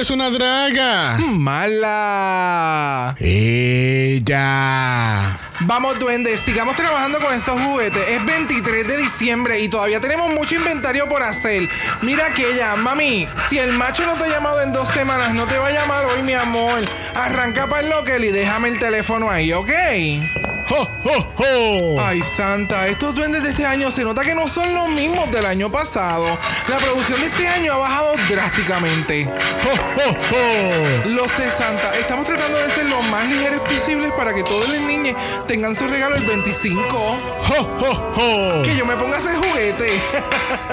Ella es una draga. Mala. Ella. Vamos, duendes, sigamos trabajando con estos juguetes. Es 23 de diciembre y todavía tenemos mucho inventario por hacer. Mira aquella, mami, si el macho no te ha llamado en dos semanas, no te va a llamar hoy, mi amor. Arranca para el local y déjame el teléfono ahí, ¿ok? ¡Ho, ho, ho! Ay, Santa, estos duendes de este año se nota que no son los mismos del año pasado. La producción de este año ha bajado drásticamente. ¡Ho, ho, ho! Lo sé, Santa. Estamos tratando de ser lo más ligeros posibles para que todos los niños tengan su regalo el 25. ¡Ho, ho, ho! Que yo me ponga a hacer juguete.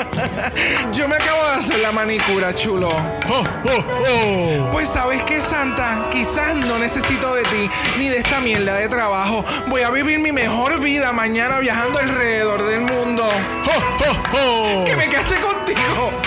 yo me acabo de hacer la manicura, chulo. ¡Ho, ho, ho! Pues sabes qué, Santa, quizás no necesito de ti ni de esta mierda de trabajo. Voy a vivir mi mejor vida mañana viajando alrededor del mundo. ¡Ho, ho, ho! ¡Que me case contigo!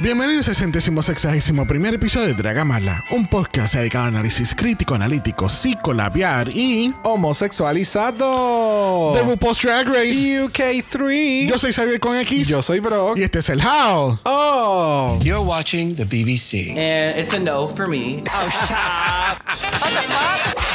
Bienvenidos al centésimo sexagésimo primer episodio de Dragamala, un podcast dedicado a análisis crítico, analítico, psicolabiar y Homosexualizado. de RuPaul's Drag Race. UK3. Yo soy Xavier con X Yo soy Brock. y este es el House. Oh. You're watching the BBC. And it's a no for me. Oh, shut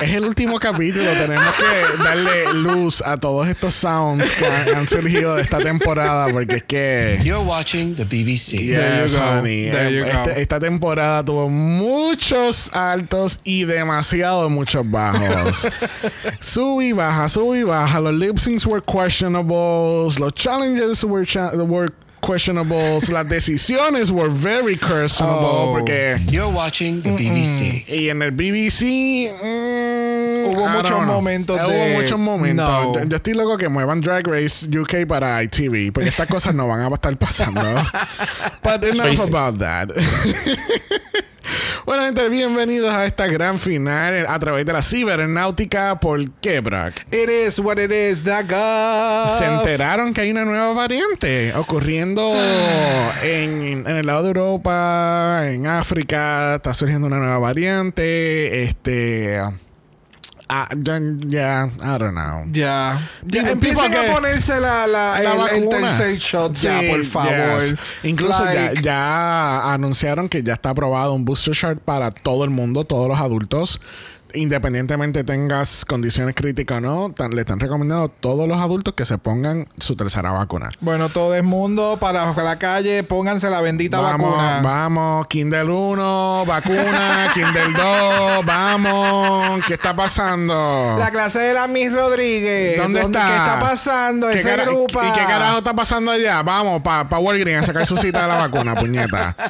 Es el último capítulo, tenemos que darle luz a todos estos sounds que han, han surgido de esta temporada porque es que... You're watching the BBC. There Yes, you go. honey. There Eh, you go. este- esta temporada tuvo muchos altos y demasiado muchos bajos. sub y baja, sub y baja. Los lip syncs were questionables. Los challenges were, cha- were questionables. Las decisiones were very questionable Oh. porque... You're watching the BBC. Y en el BBC... mm, Hubo muchos momentos de- Hubo muchos momentos. No. Yo, yo estoy loco que muevan Drag Race UK para ITV, porque estas cosas no van a estar pasando. But enough about that. bueno, gente, bienvenidos a esta gran final a través de la cibernáutica. ¿Por qué, Brock? It is what it is, daga. Se enteraron que hay una nueva variante ocurriendo en, en el lado de Europa, en África, está surgiendo una nueva variante. Este. Ah, ya, ya, I don't know. Ya. Ya, People Empiecen que- a ponerse la, la, La el, el tercer shot ya, por favor. yes. Incluso ya anunciaron que ya está aprobado un booster shot para todo el mundo, todos los adultos. Independientemente tengas condiciones críticas o no, tan- le están recomendando a todos los adultos que se pongan su tercera vacuna. Bueno, todo el mundo para la calle, pónganse la bendita Vamos, vacuna. vamos, Kindle 1, vacuna, Kindle 2, vamos, ¿qué está pasando? La clase de la Miss Rodríguez. ¿Dónde está? ¿Qué está pasando? ¿Qué Ese grupo. ¿Y qué carajo está pasando allá? Vamos, para pa Walgreens a sacar su cita de la vacuna, puñeta.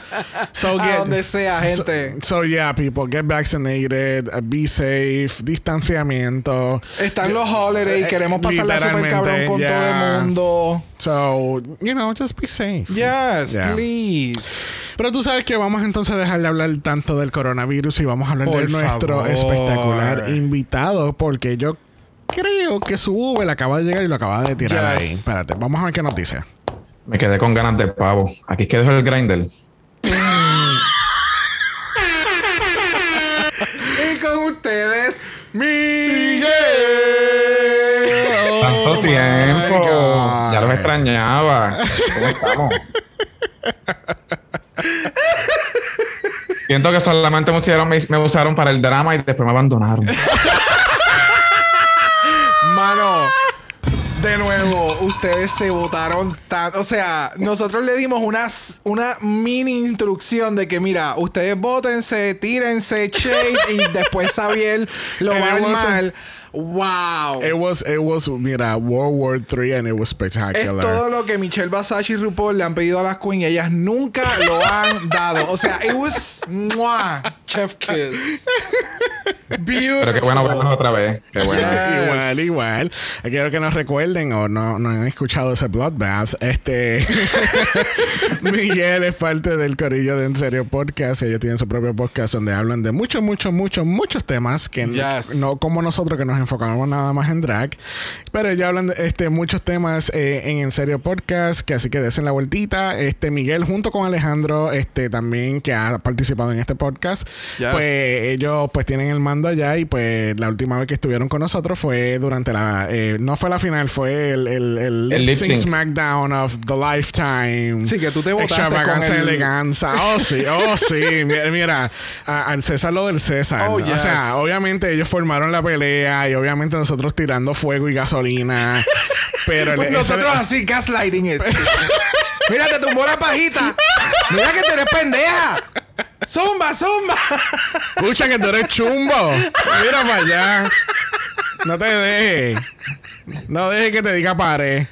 So, A donde sea, gente. So, so, yeah, people, get vaccinated, be safe, distanciamiento. Están los holidays. Eh, Queremos pasarla super cabrón con todo el mundo. So, you know, just be safe. Yes, Yeah. please. Pero tú sabes que vamos entonces a dejar de hablar tanto del coronavirus y vamos a hablar Por de nuestro espectacular invitado porque yo creo que su Uber acaba de llegar y lo acaba de tirar Yes. ahí. Espérate, vamos a ver qué nos dice. Me quedé con ganas de pavo. Aquí quedó el grinder. Ya los extrañaba. ¿Cómo estamos? Siento que solamente me usaron, me, me usaron para el drama y después me abandonaron. Mano, de nuevo, ustedes se votaron tanto. O sea, nosotros le dimos una, una mini instrucción de que, mira, ustedes votense, tírense, shade y después Xavier lo va a armar. ¡Wow! It was, it was, mira, World War III and it was Es spectacular. todo lo que Michelle Basage y RuPaul le han pedido a las Queen y ellas nunca lo han dado. O sea, it was ¡mua! Chef Kiss. Beautiful. Pero qué bueno verlos otra vez. Qué bueno. Yeah. Igual, igual. Quiero que nos recuerden o no, no han escuchado ese Bloodbath. Este Miguel es parte del corillo de En Serio Podcast. Ellos tienen su propio podcast donde hablan de muchos, muchos, muchos, muchos temas que Yes. no como nosotros que nos enfocamos nada más en drag. Pero ya hablan de este, muchos temas eh, en En Serio Podcast, que así que desen la vueltita. Este Miguel junto con Alejandro, este también que ha participado en este podcast, Yes. pues ellos pues tienen el mando allá y pues la última vez que estuvieron con nosotros fue durante la, eh, no fue la final, fue el, el, el, El lip sync. SmackDown of the Lifetime. Sí, que tú te botaste Extravaganza, con el- eleganza. Oh, sí, oh, sí. Mira, mira, a- al César lo del César. Oh, O yes. sea, obviamente ellos formaron la pelea y obviamente nosotros tirando fuego y gasolina. Pero el- Pues ese- nosotros así, gaslighting it. Mira, te tumbó la pajita. Mira que tú eres pendeja. Zumba, zumba. Escucha que tú eres chumbo. Mira para allá. No te dejes. No dejes que te diga pare.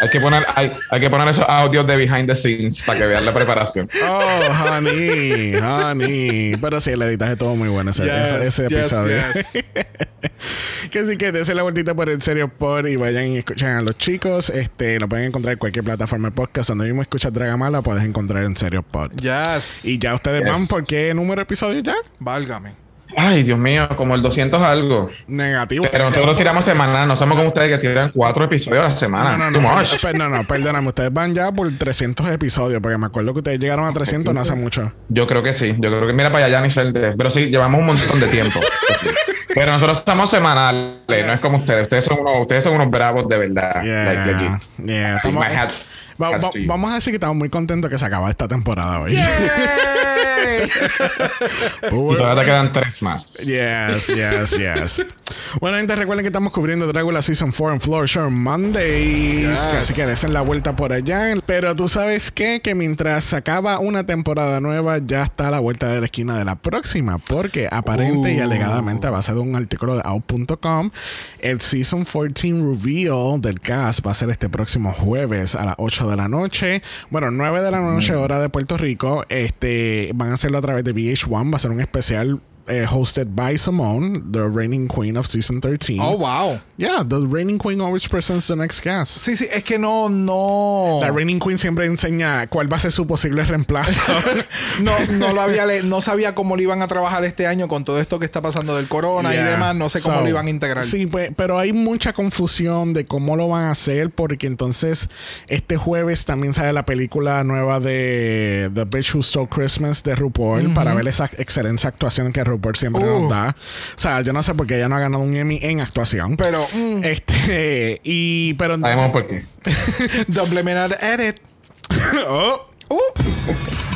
Hay que poner, hay, hay que poner esos audios de behind the scenes para que vean la preparación. Oh, honey, honey. Pero sí, el editaje todo muy bueno ese, Yes, ese, ese yes, episodio. yes. que sí que dense la vueltita por el serio por y vayan y escuchen a los chicos. Este, lo pueden encontrar en cualquier plataforma de podcast. Donde mismo escuchas Dragamala, puedes encontrar en serio pod. Yes. Y ya ustedes Yes. van por qué número de episodio ya? Válgame. Ay, Dios mío, como el 200 algo. Negativo. Pero nosotros tiramos semanal, no somos como ustedes que tiran cuatro episodios a la semana. No, no, no, much. per- no, no, perdóname. Ustedes van ya por 300 episodios, porque me acuerdo que ustedes llegaron a 300 no hace mucho. Yo creo que sí, yo creo que mira para allá, de- Pero sí, llevamos un montón de tiempo. Pero nosotros estamos semanales, no es como ustedes. Ustedes son unos, ustedes son unos bravos de verdad. Yeah, Like legit. yeah. My Estamos- hats- Va- hats vamos a decir que estamos muy contentos que se acaba esta temporada hoy. Y todavía te quedan tres más. Yes, yes, yes. bueno, gente, recuerden que estamos cubriendo Dragula Season 4 en Floor Show Mondays. Yes. que Así que desen la vuelta por allá. Pero tú sabes qué? Que mientras se acaba una temporada nueva, ya está a la vuelta de la esquina de la próxima. Porque aparente y Uh. alegadamente, a base de un artículo de out.com, el Season 14 Reveal del cast va a ser este próximo jueves a las 8 de la noche. Bueno, 9 de la noche, hora de Puerto Rico. Este van a a través de VH1. Va a ser un especial eh, hosted by Simone, the reigning queen of season 13. Oh, wow. Yeah, the reigning queen always presents the next cast. Sí, sí, es que no, no. La reigning queen siempre enseña cuál va a ser su posible reemplazo. No, no lo había no sabía cómo lo iban a trabajar este año con todo esto que está pasando del corona y Yeah. demás. No sé cómo So, lo iban a integrar. Sí, pues, pero hay mucha confusión de cómo lo van a hacer porque entonces este jueves también sale la película nueva de The Bitch Who Stole Christmas de RuPaul para ver esa excelente actuación que RuPaul siempre Uh. nos da. O sea, yo no sé por qué ella no ha ganado un Emmy en actuación. Pero, mm, este, y, pero entonces- Sabemos por qué. double minute edit. Oh.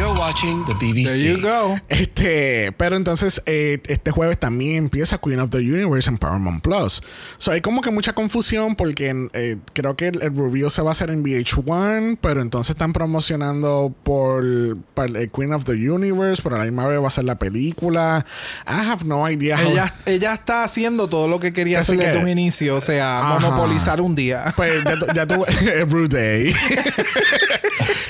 You're watching the There you BBC. go. Este, pero entonces eh, este jueves también empieza Queen of the Universe en Paramount Plus. So hay como que mucha confusión porque eh, creo que el, el reveal se va a hacer en VH1, pero entonces están promocionando por, por el Queen of the Universe, pero a la misma vez va a ser la película. I have no idea how- Ella, ella está haciendo todo lo que quería Así hacer desde que- un inicio, o sea, Ajá. monopolizar un día. Pues ya, ya tuve Every Day.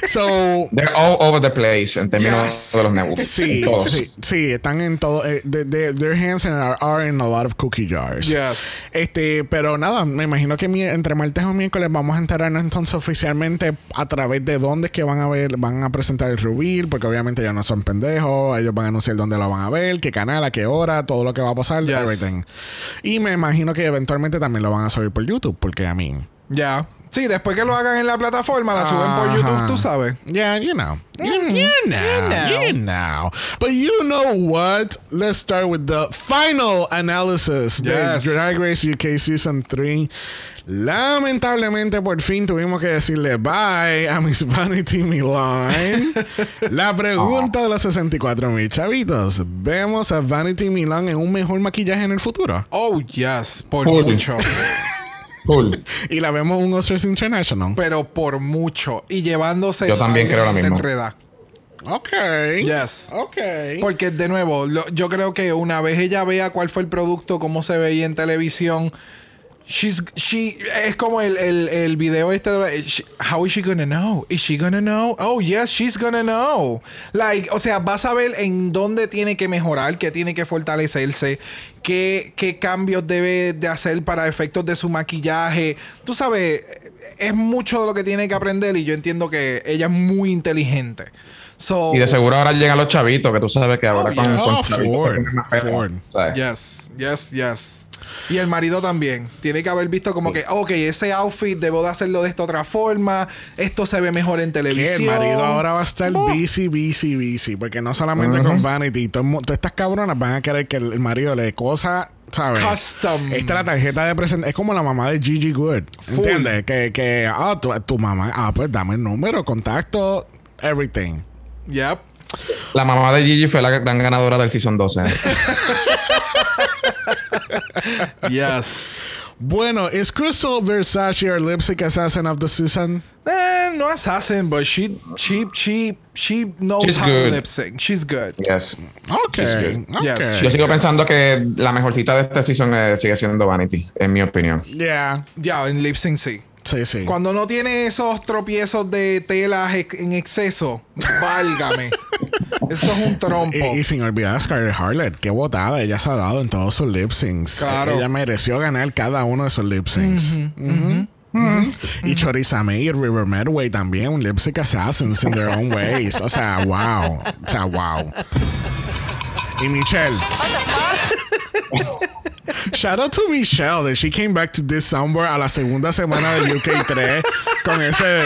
so They're all over the place en términos Yes. de los networks. Sí, sí, sí, están en todo. eh, de- de- their hands are, are in a lot of cookie jars. Yes. Este, pero nada, me imagino que mi- entre martes o miércoles vamos a enterarnos entonces oficialmente a través de dónde es que van a ver, van a presentar el reveal, porque obviamente ellos no son pendejos, ellos van a anunciar dónde lo van a ver, qué canal, a qué hora, todo lo que va a pasar, Yes. everything. Y me imagino que eventualmente también lo van a subir por YouTube, porque a mí. Ya. Sí, después que lo hagan en la plataforma, la suben por. YouTube, tú sabes. Yeah, you know. You, you know. You know. But you know what? Let's start with the final analysis Yes. de Drag Race UK Season 3. Lamentablemente, por fin tuvimos que decirle bye a Miss Vanity Milan. La pregunta de los 64 mil chavitos. ¿Vemos a Vanity Milan en un mejor maquillaje en el futuro? Oh, yes, por Full. mucho. Cool. Y la vemos en un Oscars International. Pero por mucho. Y llevándose. Yo también creo lo mismo. Ok. Yes. Ok. Porque de nuevo, lo- yo creo que una vez ella vea cuál fue el producto, cómo se veía en televisión, she's she es como el, el, el video este de she- how is she gonna know? Is she gonna know? Oh, yes, she's gonna know. Like, o sea, vas a ver en dónde tiene que mejorar, qué tiene que fortalecerse, qué, qué cambios debe de hacer para efectos de su maquillaje. Tú sabes, es mucho de lo que tiene que aprender y yo entiendo que ella es muy inteligente. So, Y de seguro ahora llegan los chavitos, que tú sabes que ahora Oh, con, yeah. con Oh, Ford, Ford. Yes, yes, yes. Y el marido también. Tiene que haber visto como que, ok, ese outfit debo de hacerlo de esta otra forma. Esto se ve mejor en Que el televisión. marido ahora va a estar Oh. busy, busy, busy. Porque no solamente con Vanity, todas estas cabronas van a querer que el, el marido le dé cosas, ¿sabes? Customs. Esta es la tarjeta de presentación. Es como la mamá de Gigi Good. Full. ¿Entiendes? Que, que ah, tu, tu mamá, ah, pues dame el número, contacto, everything. Yep. La mamá de Gigi fue la gran ganadora del Season 12. Yes. Bueno, ¿es Crystal Versace our lipstick assassin of the season? Eh, no assassin, but she, she, she, she knows She's how to lip sync. She's good. yes. Ok. She's good. ok. Yes, Yo sigo pensando que la mejorcita de este season eh, sigue siendo Vanity, en mi opinión. Yeah. Ya, en lip sync sí. Sí, sí. Cuando no tiene esos tropiezos de telas en exceso, válgame. Eso es un trompo. Y, y sin olvidar a Scarlett Harlot, qué botada ella se ha dado en todos sus lip syncs. Claro. Ella mereció ganar cada uno de esos lip syncs. Y Chorizame y River Medway también, un lip sync assassins in their own ways. O sea, wow. O sea, wow. Y Michelle. Shout out to Michelle that she came back to this soundboard a la segunda semana de UK3 con ese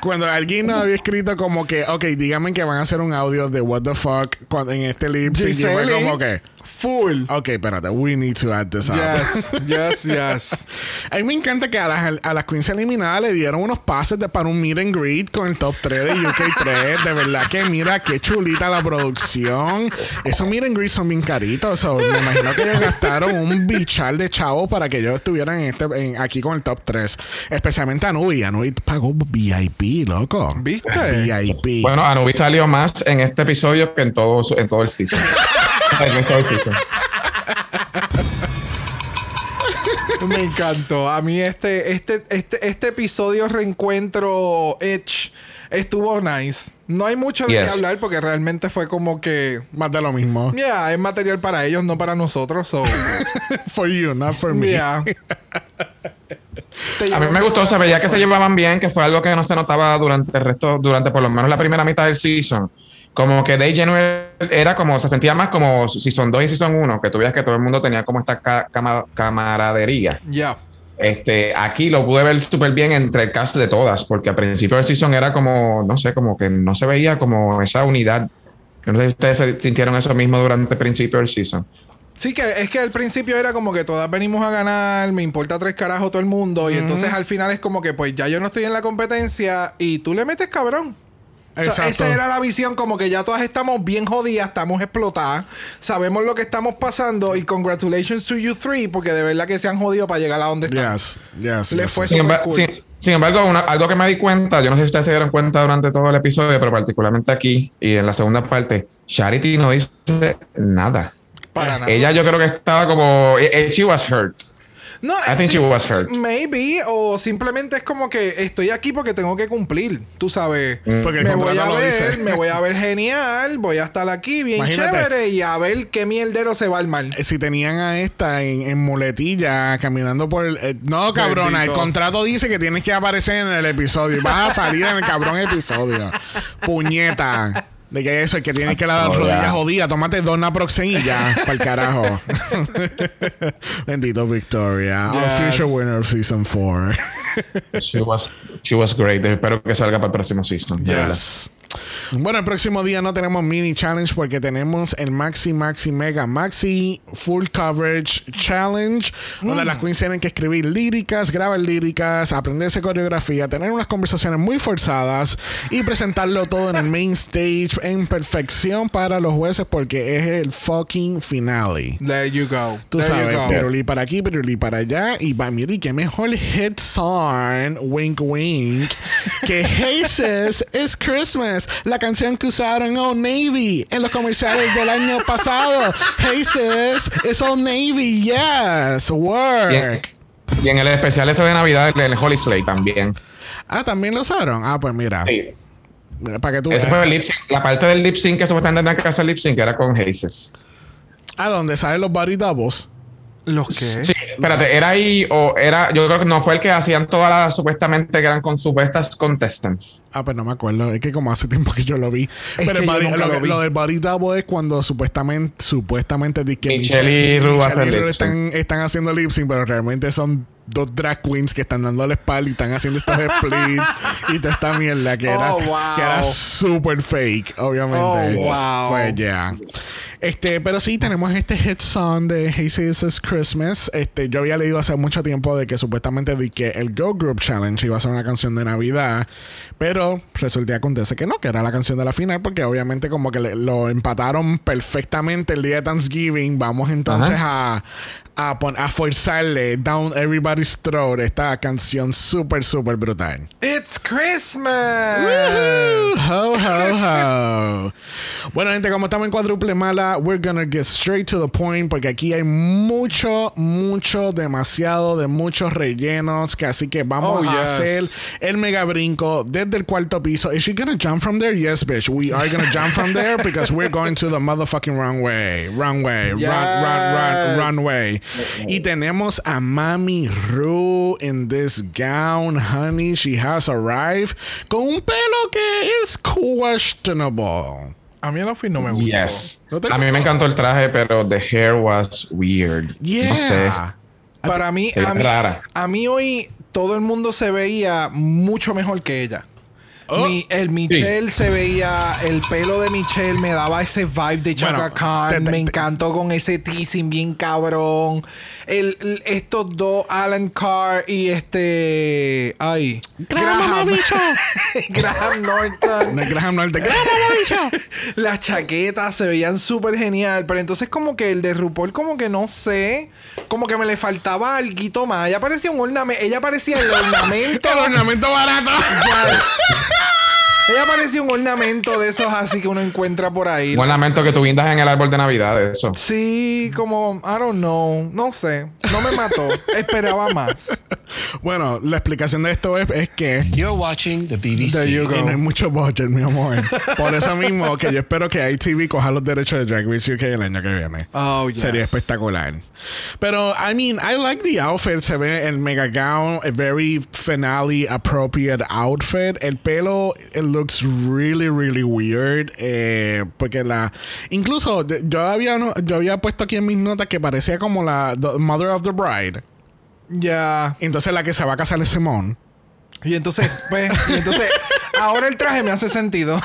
cuando alguien nos había escrito como que, ok, díganme que van a hacer un audio de what the fuck en este lip sync. Y fue Giselle, como que, Full. ok, espérate, we need to add this up. Yes, yes, yes. A mí me encanta que a las, a las queens eliminadas le dieron unos pases de, para un meet and greet con el top 3 de UK3. De verdad que mira qué chulita la producción. Esos meet and greet son bien caritos. So, me imagino que ellos gastaron un bichal de chavos para que ellos estuvieran en este, en- aquí con el top 3. Especialmente a Nubi. A Nubi pagó VIP, loco. ¿Viste? VIP. Bueno, Anubi salió más en este episodio que en todo, su- en todo el season. Me encantó. A mí este, este, este, este episodio reencuentro Edge estuvo nice. No hay mucho de Yes. qué hablar porque realmente fue como que. Más de lo mismo. Yeah, es material para ellos, no para nosotros. So, For you, not for me. yeah. A mí me gustó, se corazón, veía que se llevaban bien, que fue algo que no se notaba durante el resto, durante por lo menos la primera mitad del season. Como que Day January era como, se sentía más como Season 2 y Season 1, que tú veías que todo el mundo tenía como esta ca- cama- camaradería. Yeah. Este, aquí lo pude ver súper bien entre el cast de todas, porque al principio del season era como, no sé, como que no se veía como esa unidad. No sé si ustedes sintieron eso mismo durante el principio del season. Sí, que es que al principio era como que todas venimos a ganar, me importa tres carajos todo el mundo. Y entonces al final es como que, pues ya yo no estoy en la competencia y tú le metes cabrón. O sea, Exacto. esa era la visión, como que ya todas estamos bien jodidas, estamos explotadas, sabemos lo que estamos pasando y congratulations to you three, porque de verdad que se han jodido para llegar a donde están. Yes, yes. Le yes, fue yes. Sin, Súper embar- cool. sin- sin embargo, una- algo que me di cuenta, yo no sé si ustedes se dieron cuenta durante todo el episodio, pero particularmente aquí y en la segunda parte, Charity no dice nada. Para nada. Ella yo creo que estaba como, eh, eh, she was hurt. No, I think she was hurt. Maybe, o simplemente es como que estoy aquí porque tengo que cumplir. Tú sabes, Porque el me voy a ver, dice. me voy a ver genial, voy a estar aquí bien Imagínate. chévere y a ver qué mierdero se va a armar. Eh, si tenían a esta en, en muletilla caminando por el. eh, no, cabrona, el contrato dice que tienes que aparecer en el episodio y vas a salir en el cabrón episodio. Puñeta. De que eso, el que tienes que la Oh, rodilla jodida, tómate dos naproxen y ya, para el carajo. Bendito Victoria, our Yes. future winner of season 4. She was, she was great. Espero que salga para el próximo season. verdad. Bueno, el próximo día no tenemos mini challenge porque tenemos el Maxi Maxi Mega Maxi Full Coverage Challenge, donde las queens tienen que escribir líricas, grabar líricas, aprenderse coreografía, tener unas conversaciones muy forzadas y presentarlo todo en el main stage en perfección para los jueces porque es el fucking finale. There you go. Tú There sabes, piruli para aquí, piruli para allá. Y va, mire, qué mejor hit song, wink wink, que Haces is Christmas, la canción que usaron Old Navy en los comerciales del año pasado. Haces is Old Navy, yes, work. y en el especial ese de Navidad, el, el Holy Slay también. Ah, también lo usaron. Ah, pues mira, Sí. mira, para que tú Ese fue el lip sync. La parte del lip sync que supuestamente tenían que hacer lip sync era con Haces. Ah, donde salen los body doubles. ¿Los qué? Sí, espérate, era ahí o era, yo creo que no fue el que hacían todas las supuestamente que eran con supuestas contestants. Ah, pues no me acuerdo. Es que como hace tiempo que yo lo vi. Pero que el yo body- nunca lo, lo vi. lo del body double es cuando supuestamente, supuestamente que Michelle y Ru Michelle hacen y Ru lip están, están haciendo lip sync, pero realmente son dos drag queens que están dando la espalda y están haciendo estos splits y toda esta mierda que era, Oh, wow. que era super fake, obviamente. Oh, wow. Pues ya. Este, pero sí, tenemos este hit song de Hey Sis It's Christmas. Este, yo había leído hace mucho tiempo de que supuestamente di que el Go Group Challenge iba a ser una canción de Navidad, pero resulta que acontece que no, que era la canción de la final, porque obviamente como que le- lo empataron perfectamente el día de Thanksgiving. Vamos entonces a, a, pon- a forzarle Down Everybody's Throat esta canción súper, súper brutal. It's Christmas. Ho, ho, ho. Bueno, gente, como estamos en cuádruple mala, we're gonna get straight to the point porque aquí hay mucho, mucho, demasiado de muchos rellenos que así que vamos Oh, a yes. hacer el mega brinco desde el cuarto piso. Is she gonna jump from there? Yes, bitch. We are gonna jump from there because we're going to the motherfucking wrong way. Wrong way. Run, run, run, Yes. run way. Y tenemos a Mami Ru in this gown, honey. She has arrived con un pelo que es questionable. A mí el outfit no me gusta. Yes. ¿No te A mí me encantó el traje, pero the hair was weird. Yeah. No sé. Para mí, a mí, rara. a mí hoy todo el mundo se veía mucho mejor que ella. Oh. Mi- el Michelle se veía, el pelo de Michelle me daba ese vibe de Chaka Bueno, Khan. te- te- me encantó con ese teasing bien cabrón. El, el- estos dos, Alan Carr y este. Ay. Graham, bicho. Graham Norton. Graham Norte. Graham. Las chaquetas se veían súper genial, pero entonces como que el de RuPaul como que no sé, como que me le faltaba algo más. Ella parecía un ornamento, ella parecía el ornamento. El ornamento barato. Ella parecía un ornamento de esos así que uno encuentra por ahí. Un lamento que tú guindas en el árbol de Navidad, eso. Sí, como, I don't know, no sé, no me mató, esperaba más. Bueno, la explicación de esto es, es que You're watching the BBC. There you y go. no hay mucho budget, mi amor. Por eso mismo que yo espero que ITV coja los derechos de Drag Race UK el año que viene. Oh, yes. Sería espectacular. Pero, I mean, I like the outfit. Se ve el mega gown, a very finale appropriate outfit. El pelo, it looks really, really weird. Eh, porque la. Incluso yo había, yo había puesto aquí en mis notas que parecía como la the Mother of the Bride. Ya. Entonces la que se va a casar es Simone. Y entonces, pues, y entonces, ahora el traje me hace sentido.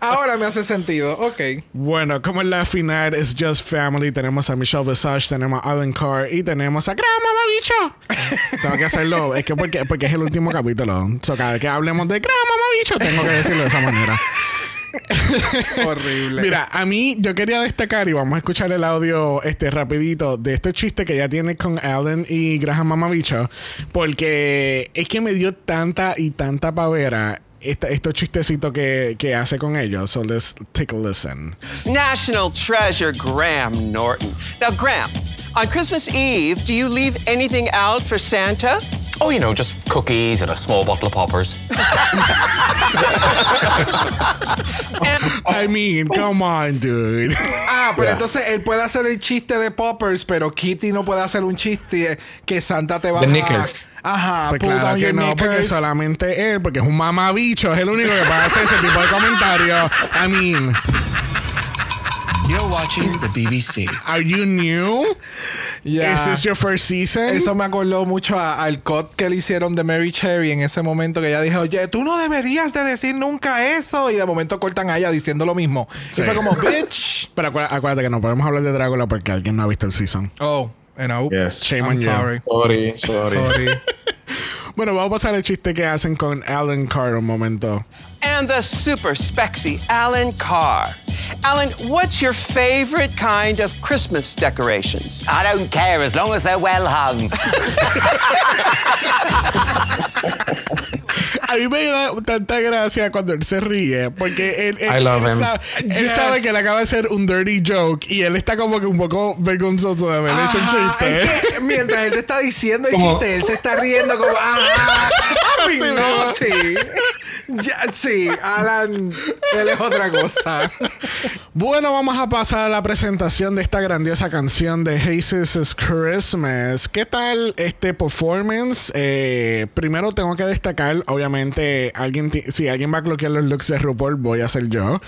ahora me hace sentido, ok. Bueno, como en la final es Just Family, tenemos a Michelle Visage, tenemos a Alan Carr y tenemos a Gran Mamabicho. tengo que hacerlo, es que porque, porque es el último capítulo. So, cada vez que hablemos de Gran Mamabicho, tengo que decirlo de esa manera. Horrible. Mira, a mí yo quería destacar y vamos a escuchar el audio este rapidito de este chiste que ya tiene con Alan y Graham Mamabicho porque es que me dio tanta y tanta pavera esta- estos chistecitos que, que hace con ellos. So let's take a listen. National treasure Graham Norton. Now, Graham, on Christmas Eve, do you leave anything out for Santa? Oh, you know, just cookies and a small bottle of poppers. I mean, come on, dude. Ah, pero entonces él puede hacer el chiste de Poppers, pero Kitty no puede hacer un chiste que Santa te va a knickers. Ajá, Pues pull claro down que your no, porque solamente él, porque es un mamabicho, es el único que puede hacer ese tipo de comentarios. I mean, You're watching the BBC. are you new? Ya. Is this your first season? Eso me acordó mucho a- al cut que le hicieron de Mary Cherry en ese momento que ella dijo, oye, tú no deberías de decir nunca eso. Y de momento cortan a ella diciendo lo mismo. Sí. Y fue como, bitch. Pero acuérdate, acuérdate que no podemos hablar de Drácula porque alguien no ha visto el season. Oh, and I, Yes. Shame I'm on you. sorry. Sorry, sorry. Sorry. Bueno, vamos a pasar el chiste que hacen con Alan Carr un momento. And the super spexy Alan Carr. Alan, what's your favorite kind of Christmas decorations? I don't care as long as they're well hung. A mí me da tanta gracia cuando él se ríe porque él, él- I love él him. sabe, él Yes. sabe que le acaba de hacer un dirty joke y él está como que un poco vergonzoso de haber hecho el Ajá, chiste. es que mientras él te está diciendo el Como- chiste, él se está riendo como, ah, I'm Sí, being ¿verdad? naughty. Sí, Alan, él es otra cosa. Bueno, vamos a pasar a la presentación de esta grandiosa canción de Haces is Christmas. ¿Qué tal este performance? Eh, primero tengo que destacar, obviamente, alguien si alguien va a bloquear los looks de RuPaul, voy a ser yo.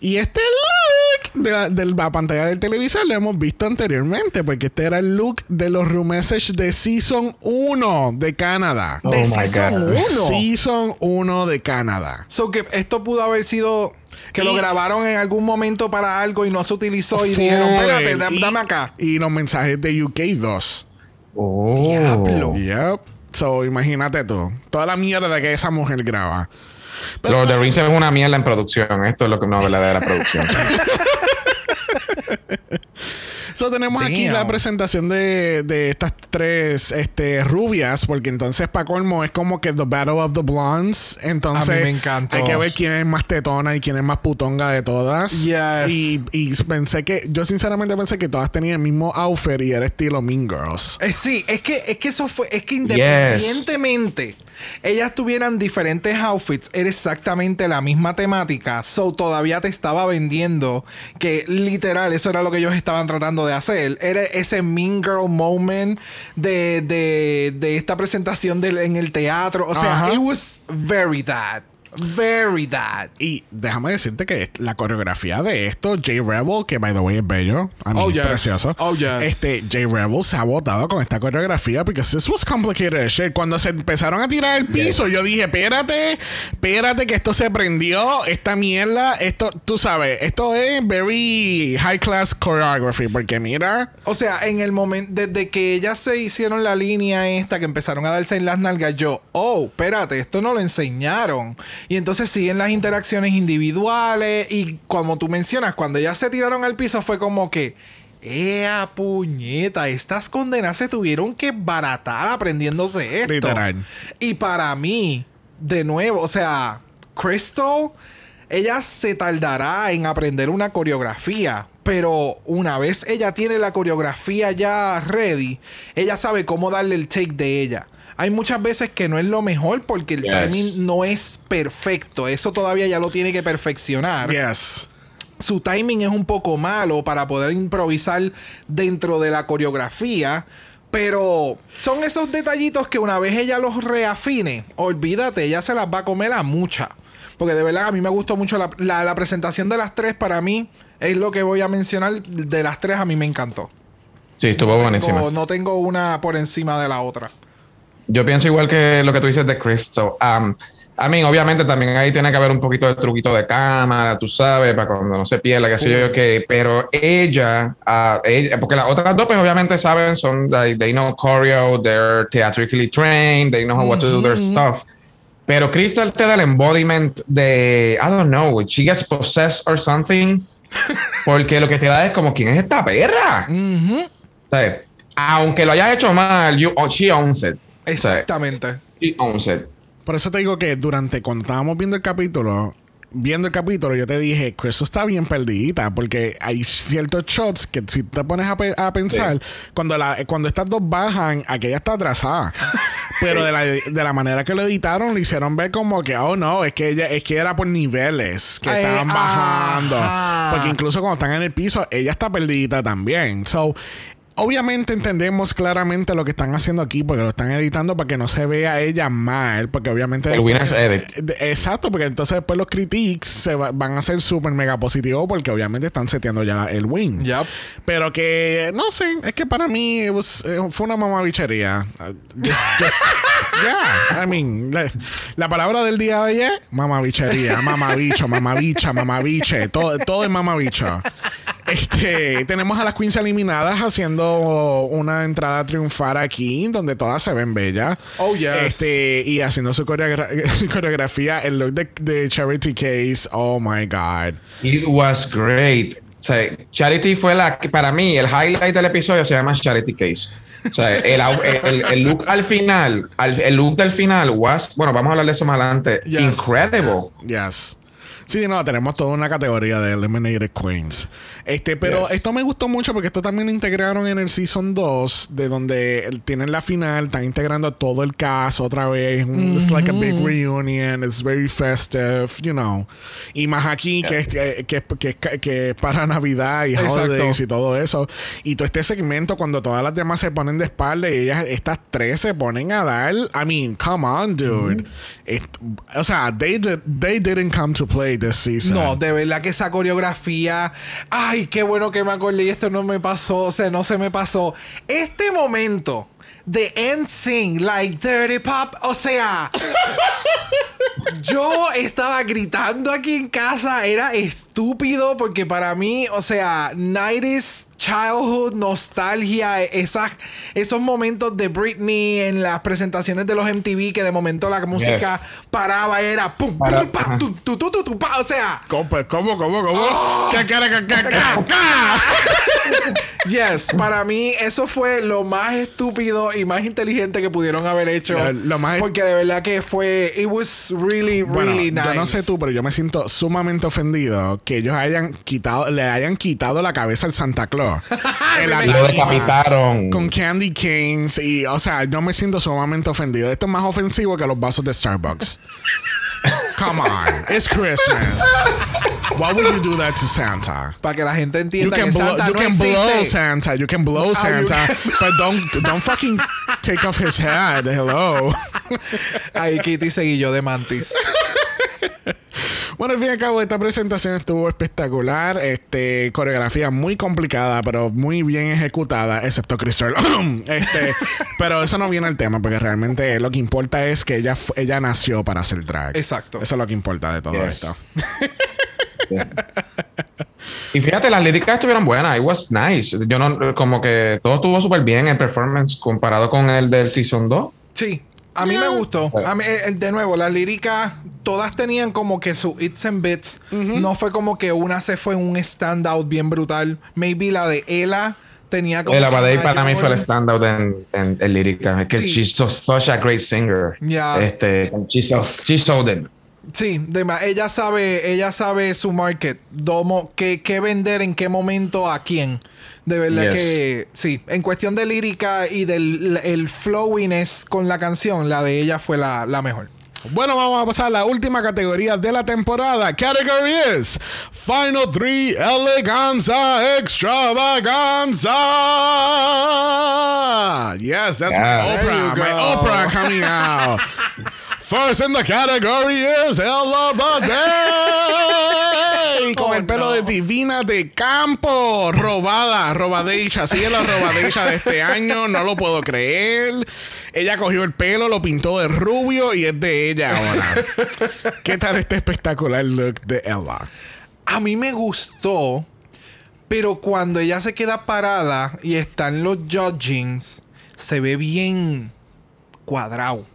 Y este look de la, de la pantalla del televisor lo hemos visto anteriormente, porque este era el look de los Room Message de Season 1 de Canadá. Oh De my Season God. 1. Season 1 de Canadá. So que esto pudo haber sido que lo grabaron en algún momento para algo y no se utilizó y dijeron, espérate, dame acá. Y los mensajes de UK 2. Oh. Diablo. Yep. So, imagínate tú. Toda la mierda que esa mujer graba. Pero- Lord of the Rings es una mierda en producción. Esto es lo que no verdadera producción. So, tenemos aquí la presentación de, de estas tres este, rubias, porque entonces para colmo es como que The Battle of the Blondes. Entonces A mí me hay que ver quién es más tetona y quién es más putonga de todas. Yes. Y, y pensé que, yo sinceramente pensé que todas tenían el mismo outfit y era estilo Mean Girls. Eh, sí, es que, es que eso fue, es que independientemente ellas tuvieran diferentes outfits, era exactamente la misma temática. So todavía te estaba vendiendo que literal, eso era lo que ellos estaban tratando de hacer. Era ese Mean Girl moment de, de, de esta presentación del- en el teatro. O sea, it was very that. Very that. Y déjame decirte que la coreografía de esto, J Rebel, que by the way es bello, a mí Oh, es yes. precioso. Oh, yes. Este, J Rebel se ha botado con esta coreografía porque this was complicated shit. Cuando se empezaron a tirar el piso, yo dije, espérate, espérate que esto se prendió, esta mierda, esto, tú sabes, esto es very high class choreography, porque mira, O sea, en el momento, desde que ellas se hicieron la línea esta, que empezaron a darse en las nalgas, yo, oh, espérate, esto no lo enseñaron. Y entonces siguen las interacciones individuales. Y como tú mencionas, cuando ellas se tiraron al piso, fue como que, ¡Ea puñeta! Estas condenas se tuvieron que baratar aprendiéndose esto. Literal. Y para mí, de nuevo, o sea, Crystal, ella se tardará en aprender una coreografía. Pero una vez ella tiene la coreografía ya ready, ella sabe cómo darle el take de ella. Hay muchas veces que no es lo mejor porque el Yes. timing no es perfecto. Eso todavía ya lo tiene que perfeccionar yes. su timing es un poco malo para poder improvisar dentro de la coreografía. Pero son esos detallitos que una vez ella los reafine, olvídate, ella se las va a comer a mucha. Porque de verdad a mí me gustó mucho la, la- la presentación de las tres. Para mí es lo que voy a mencionar. De las tres a mí me encantó. Sí, estuvo buenísima. Tengo- no tengo una por encima de la otra. Yo pienso igual que lo que tú dices de Crystal. Um, a mí, obviamente, también ahí tiene que haber un poquito de truquito de cámara, tú sabes, para cuando no se pierda, qué sé yo, que, pero ella, ah, ella- porque las otras dos, pues obviamente saben, son, like, they know choreo, they're theatrically trained, they know how what to do their stuff. Pero Crystal te da el embodiment de, I don't know, she gets possessed or something. Porque lo que te da es como, ¿quién es esta perra? ¿Sabes? Aunque lo hayas hecho mal, you, oh, she owns it. Exactamente. Owns it. Por eso te digo que durante cuando estábamos viendo el capítulo, viendo el capítulo, yo te dije que eso está bien perdidita, porque hay ciertos shots que si te pones a, pe- a pensar, cuando la, cuando estas dos bajan, aquella está atrasada. Pero de la, de la manera que lo editaron, le hicieron ver como que, oh no, es que ella, es que era por niveles que Ay, estaban bajando. ajá. Porque incluso cuando están en el piso, ella está perdidita también. So, Obviamente entendemos claramente lo que están haciendo aquí porque lo están editando para que no se vea ella mal, porque obviamente El winner's edit. de- Exacto, porque entonces después los critiques se va- van a ser súper mega positivos porque obviamente están seteando ya el win. Yup. Pero que, no sé, es que para mí it was- eh, fue una mamabichería. Uh, just- just- yeah, I mean, la, la palabra del día de hoy es mamabichería, mamabicho, mamabicha, mamabiche, todo, todo es mamabicho. Este, tenemos a las queens eliminadas haciendo una entrada triunfar aquí, donde todas se ven bellas. Oh, yes. Este, y haciendo su coreogra- coreografía, el look de, de Charity Case. Oh my God. It was great. O sea, Charity fue la que, para mí, el highlight del episodio se llama Charity Case. O sea, el, el- el look al final, al- el look del final was, bueno, vamos a hablar de eso más adelante, Yes. incredible. Yes. Sí, no, tenemos toda una categoría de Eliminated Queens. Este, pero Yes. esto me gustó mucho porque esto también lo integraron en el Season 2, de donde tienen la final, están integrando todo el cast otra vez. It's like a big reunion, it's very festive, you know. Y más aquí, que, es, que, que, que, que- que es para Navidad y Exacto. holidays y todo eso. Y todo este segmento, cuando todas las demás se ponen de espalda y ellas, estas tres se ponen a dar. I mean, come on, dude. It- o sea, they, did, they didn't come to play No, de verdad que esa coreografía. Ay, qué bueno que me acordé y esto no me pasó. O sea, no se me pasó. Este momento de NSYNC, like Dirty Pop. O sea, yo estaba gritando aquí en casa. Era estúpido porque para mí, o sea, 90s childhood, nostalgia, esas, esos momentos de Britney en las presentaciones de los MTV que de momento la música paraba, era pum, Para- pum, pa, tu, tu, tu, tu, tu, pa. O sea, ¿Cómo, cómo, cómo? cómo? Oh. Ca, ca, ca. Yes, para mí eso fue lo más estúpido y más inteligente que pudieron haber hecho. Lo- lo más- porque de verdad que fue, it was really, Bueno, really nice. yo no sé tú, pero yo me siento sumamente ofendido que ellos hayan quitado, le hayan quitado la cabeza al Santa Claus. Y lo decapitaron. Con candy canes y, o sea, yo me siento sumamente ofendido. Esto es más ofensivo que los vasos de Starbucks. Come on, it's Christmas. Why would you do that to Santa? Para que la gente You entienda can que blow, Santa you no can existe. blow Santa. You can blow you Santa, can- but don't don't fucking take off his head. Hello. Ahí Kitty seguí yo de Mantis. Bueno, al fin y al cabo, esta presentación estuvo espectacular. Este, coreografía muy complicada, pero muy bien ejecutada, excepto Crystal. este, pero eso no viene al tema, porque realmente lo que importa es que ella, ella nació para hacer drag. Exacto. Eso es lo que importa de todo Yes. esto. Y fíjate, las líricas estuvieron buenas. It was nice. Yo no, como que todo estuvo súper bien el performance comparado con el del Season 2. Sí. A mí me gustó. A mí, eh, de nuevo, las líricas todas tenían como que su hits and bits. No fue como que una se fue un standout bien brutal. Maybe la de Ella tenía como. El que Abadei mayor- para mí fue el standout en, en, en lírica. Es que Sí. she's so- such a great singer. Ya. Este, she's so, she's so good. Sí, de ma- ella sabe, ella sabe su market, domo, qué, qué vender en qué momento a quién. De verdad Yes. que sí, en cuestión de lírica y del el flowiness con la canción, la de ella fue la, la mejor. Bueno, vamos a pasar a la última categoría de la temporada. Category is Final 3 Eleganza Extravaganza. Yes, that's my Yes. There Oprah. My. Oprah coming out. First in the category is Ella of the Day. Con Oh, el pelo no. de Divina de Campo. Robada, robadecha. Sigue la robadecha de este año. No lo puedo creer. Ella cogió el pelo, lo pintó de rubio y es de ella ahora. ¿Qué tal este espectacular look de Ella? A mí me gustó, pero cuando ella se queda parada y están los judgings, se ve bien cuadrado.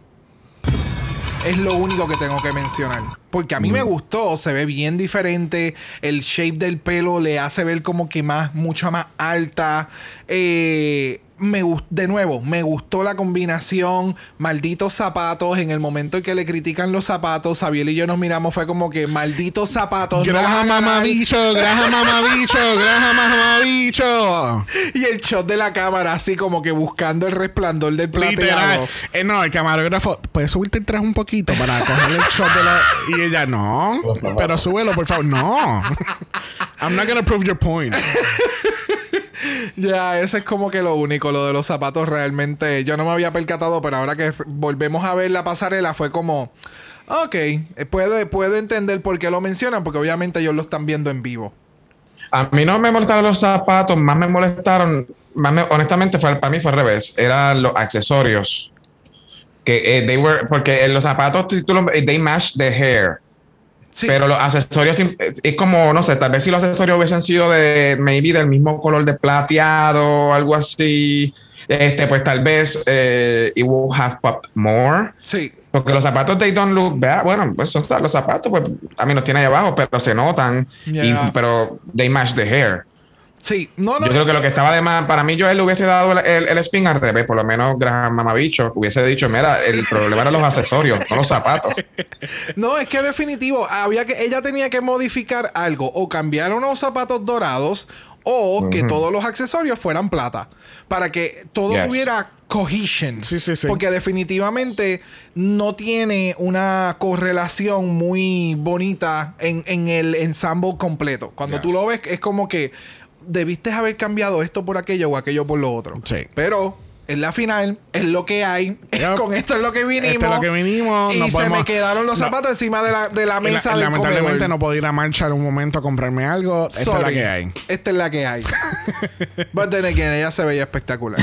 Es lo único que tengo que mencionar. Porque a mí me gustó, se ve bien diferente. El shape del pelo le hace ver como que más, mucho más alta. Eh, me de nuevo, me gustó la combinación. Malditos zapatos. En el momento en que le critican los zapatos, Sabiel y yo nos miramos, fue como que malditos zapatos. no Graja ganar". mamabicho, graja mamabicho, graja mamabicho. Y el shot de la cámara, así como que buscando el resplandor del plateado. Literal. Eh, no, el camarógrafo, ¿puedes subirte el traje un poquito para coger el shot de la... Y ella, no. Pero súbelo, por favor. No. I'm not gonna prove your point. Ya, ese es como que lo único, lo de los zapatos realmente. Yo no me había percatado, pero ahora que volvemos a ver la pasarela fue como, ok, eh, puedo, puedo entender por qué lo mencionan, porque obviamente ellos lo están viendo en vivo. A mí no me molestaron los zapatos, más me molestaron, más me- honestamente fue, para mí fue al revés, eran los accesorios. Que eh, they were, porque los zapatos, eh, they match the hair. Sí, Pero los accesorios es como, no sé, tal vez si los accesorios hubiesen sido de, maybe del mismo color de plateado algo así, este, pues tal vez eh, it will have popped more. sí, Porque los zapatos they don't look bad. Bueno, pues son los zapatos, pues a mí los tiene ahí abajo, pero se notan. Yeah. y- pero they match the hair. Sí, no, no. Yo creo que lo que estaba de más, para mí, yo él le hubiese dado el, el- el spin al revés, por lo menos Graham Mamabicho hubiese dicho: Mira, el problema eran los accesorios, no los zapatos. No, es que definitivo, había que, ella tenía que modificar algo, o cambiar unos zapatos dorados, o que todos los accesorios fueran plata, para que todo Yes. tuviera cohesion. Sí, sí, sí. Porque definitivamente no tiene una correlación muy bonita en, en el ensemble completo. Cuando Yes. tú lo ves, es como que debiste haber cambiado esto por aquello o aquello por lo otro. Sí. Pero es la final, es lo que hay, Yep. con esto es lo que vinimos. Esto es lo que vinimos, Y no se podemos- me quedaron los no. zapatos encima de la, de la Y la- mesa del lamentablemente comedor. no puedo ir a marchar un momento a comprarme algo. Esta es la que hay. Esta es la que hay. But then again, ella se veía espectacular.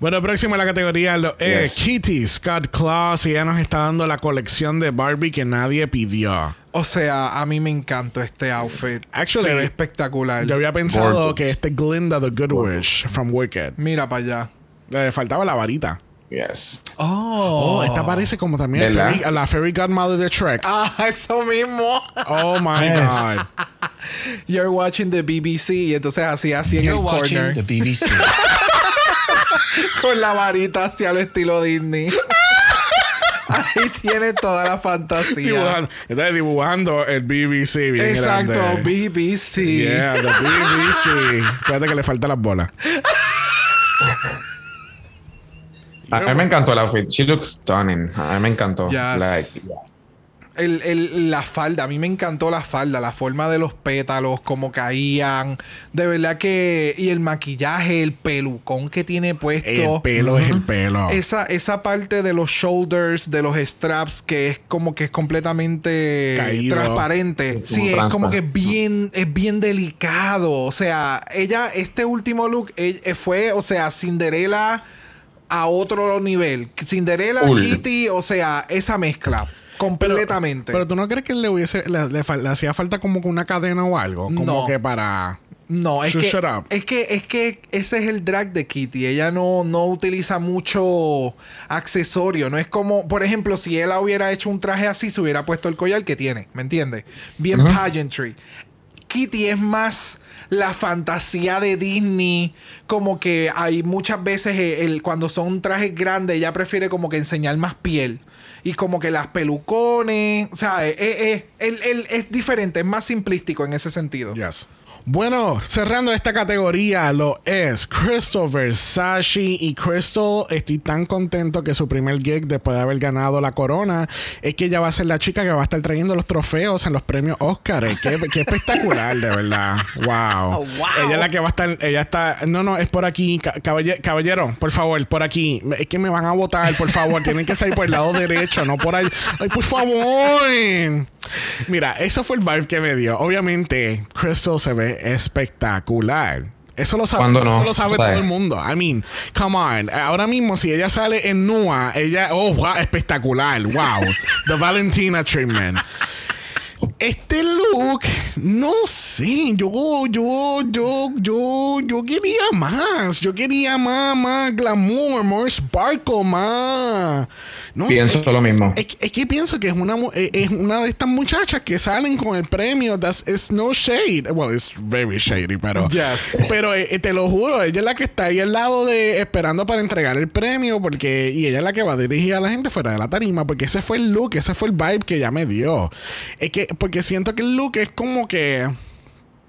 Bueno, próximo a la categoría lo es Yes. Kitty Scott Claus y ella nos está dando la colección de Barbie que nadie pidió. O sea, a mí me encantó este outfit. Actually, se ve espectacular. Yo había pensado Gorgeous. que este Glinda the Good Wish from Wicked Mira para allá. le faltaba la varita. Yes. Oh. Oh, esta parece como también la Fairy Godmother de Shrek. Ah, eso mismo. Oh my Yes. God. You're watching the BBC y entonces así, así en You're el watching corner. the BBC. Con la varita hacia el estilo Disney. Ahí tiene toda la fantasía. Dibujando, está dibujando el BBC bien Exacto, grande. BBC. Yeah, the BBC. Espérate que le faltan las bolas. A mí me encantó el outfit. She looks stunning. A mí me encantó. Yes. Like, El, el- la falda, a mí me encantó la falda, la forma de los pétalos, cómo caían. De verdad que. Y el maquillaje, el pelucón que tiene puesto. El pelo es el pelo. Esa, esa parte de los shoulders, de los straps, que es como que es completamente Caído. transparente. Sí, es como que bien, es bien delicado. O sea, ella, este último look eh, eh, fue, o sea, Cinderella a otro nivel. Cinderella. Kitty, o sea, esa mezcla. Completamente. Pero tú no crees que le hubiese le, le fal- le hacía falta como que una cadena o algo, como No. que para No, es que, es que es que ese es el drag de Kitty. Ella no, no utiliza mucho accesorio. No es como, por ejemplo, si ella hubiera hecho un traje así, se hubiera puesto el collar que tiene. ¿Me entiendes? Bien pageantry. Kitty es más la fantasía de Disney. Como que hay muchas veces el, cuando son trajes grandes, ella prefiere como que enseñar más piel. Y como que las pelucones. O sea, eh, él- él es diferente, es más simplístico en ese sentido. Yes. Bueno, cerrando esta categoría lo es Crystal Versace y Crystal estoy tan contento que su primer gig después de haber ganado la corona es que ella va a ser la chica que va a estar trayendo los trofeos en los premios Oscar. Qué, qué espectacular, de verdad. Wow. Ella es la que va a estar, ella está, no, no, es por aquí, Ca- caballe- caballero, por favor, por aquí. Es que me van a votar, por favor, tienen que salir por el lado derecho, no por ahí. Ay, por favor. Mira, eso fue el vibe que me dio. Obviamente, Crystal se ve espectacular. Eso lo sabe, ¿Cuándo no? eso lo sabe ¿Sabes? todo el mundo. I mean, come on. Ahora mismo, si ella sale en Nua, ella, oh, wow, espectacular. Wow. The Valentina treatment. Este look, no sé, yo, yo, yo, yo, yo quería más, yo quería más, más glamour, more sparkle, más. No Pienso sé, lo mismo. Es, es que pienso que es una, mu- eh, es una de estas muchachas que salen con el premio. That's, it's no shade. Well, it's very shady, pero. Yes. Pero eh, te lo juro, ella es la que está ahí al lado de esperando para entregar el premio. porque Y ella es la que va a dirigir a la gente fuera de la tarima. Porque ese fue el look, ese fue el vibe que ella me dio. Es que, porque siento que el look es como que.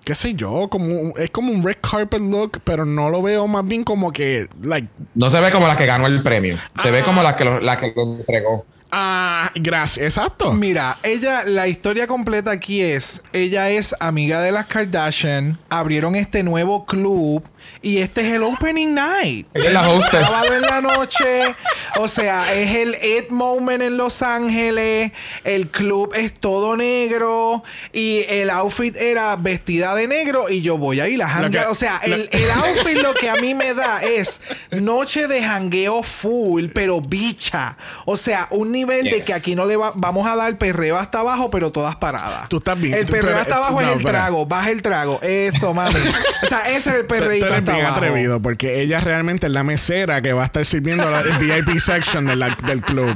qué sé yo, como es como un red carpet look, pero no lo veo más bien como que, like, No se ve como la que ganó el premio. Se ve como la que lo, la que lo entregó. ah, gracias, exacto. Mira, ella, la historia completa aquí es, ella es amiga de las Kardashian, abrieron este nuevo club y este es el opening night. Es la hostess. Sábado en la noche, o sea, es el It Moment en Los Ángeles, el club es todo negro y el outfit era vestida de negro y yo voy a ir a janguear. que- O sea, el, el outfit lo que a mí me da es noche de jangueo full, pero bicha. O sea, un nivel de que aquí no le va- vamos a dar perreo hasta abajo, pero todas paradas. Tú bien. El perreo hasta abajo no, es el trago, baja el trago. Eso, mami. O sea, ese es el perreíto eres hasta bien abajo. atrevido porque ella realmente es la mesera que va a estar sirviendo la, el VIP section de la- del club.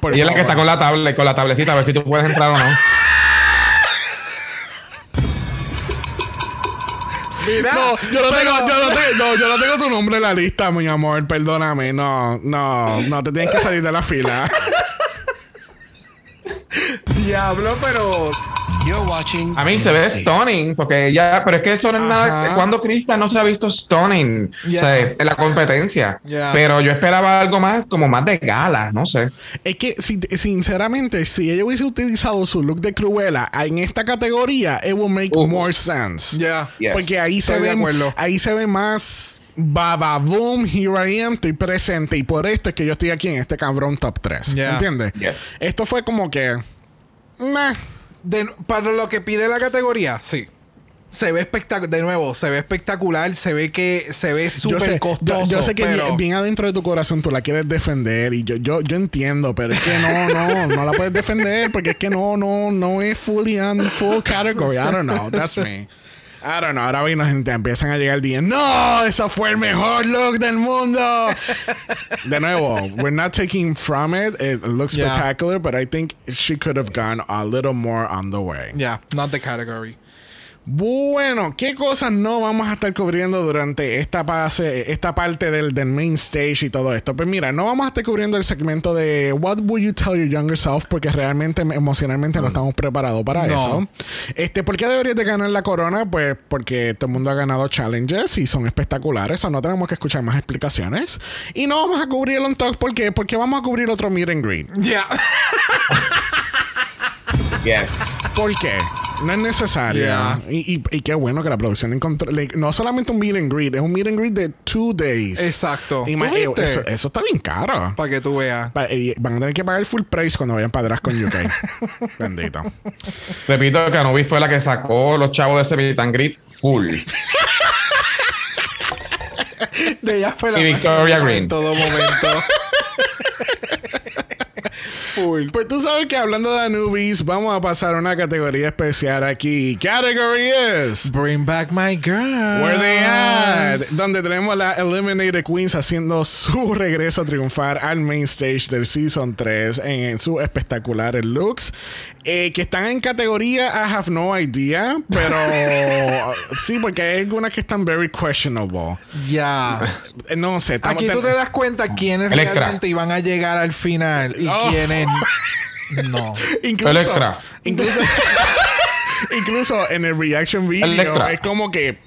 Por Y es la que está con la tablet, con la tablecita, a ver si tú puedes entrar o no. Mira, No, yo no, pero- tengo, yo, no, te- no, yo no tengo tu nombre en la lista, mi amor. Perdóname. No, no, no. Te tienes que salir de la fila. Diablo, pero. You're watching. A mí se ve stunning, porque ya, pero es que eso no es nada. Cuando Krista no se ha visto stunning o sea, en la competencia. Pero yo esperaba algo más, como más de gala, no sé. Es que, si- sinceramente, si ella hubiese utilizado su look de Cruella en esta categoría, it will make Uh. more sense. Ya. Yes. Porque ahí se, Estoy ve, acuerdo. ahí se ve más baba boom, here I am, estoy presente. Y por esto es que yo estoy aquí en este cabrón top 3. Yeah. ¿Entiendes? Yes. Esto fue como que. meh. De- para lo que pide la categoría, sí. Se ve espectacular. De nuevo, se ve espectacular. Se ve que se ve súper costoso. yo, yo sé que pero bien, bien adentro de tu corazón tú la quieres defender y yo, yo, yo entiendo, pero es que no, no, no la puedes defender porque es que no, no, no es fully on full category. I don't know, that's me. I don't know. Ahora empiezan a llegar el día. No, eso fue el mejor look del mundo. De nuevo, we're not taking from it. It looks Yeah. spectacular, but I think she could have gone a little more on the way. Yeah, not the category. Bueno, ¿qué cosas no vamos a estar cubriendo durante esta fase, esta parte del, del main stage y todo esto? Pues mira, no vamos a estar cubriendo el segmento de What would you tell your younger self? Porque realmente emocionalmente no estamos preparados para No. eso. Este, ¿por qué deberías de ganar la corona? Pues porque todo el mundo ha ganado challenges y son espectaculares. O no tenemos que escuchar más explicaciones. Y no vamos a cubrir el on talk. ¿Por qué? Porque vamos a cubrir otro meet and greet. Yeah. Yes. ¿Por qué? No es necesario. Yeah. Y, y- y qué bueno que la producción encontró. no solamente un meet and greet, es un meet and greet de two days. Exacto. Y ma- ¿Tú eh, viste? eso, eso está bien caro. Para que tú veas. Pa- y van a tener que pagar full price cuando vayan para atrás con UK. Bendito. Repito que Anubis fue la que sacó los chavos de ese meet and greet full. De ella fue la Y Victoria Green. En todo momento. Full. Pues tú sabes que hablando de Anubis, vamos a pasar a una categoría especial aquí. Category is. Bring back my girl. Where they at? Donde tenemos a la Eliminated Queens haciendo su regreso a triunfar al main stage del Season 3 en, en sus espectaculares looks. eh, que están en categoría I have no idea, pero sí, porque hay algunas que están very questionable. Ya. Eh, No sé. Aquí tú te das cuenta quiénes Electra. realmente iban a llegar al final y Oh. quiénes no. Incluso, Electra. Incluso, incluso en el reaction video Electra. es como que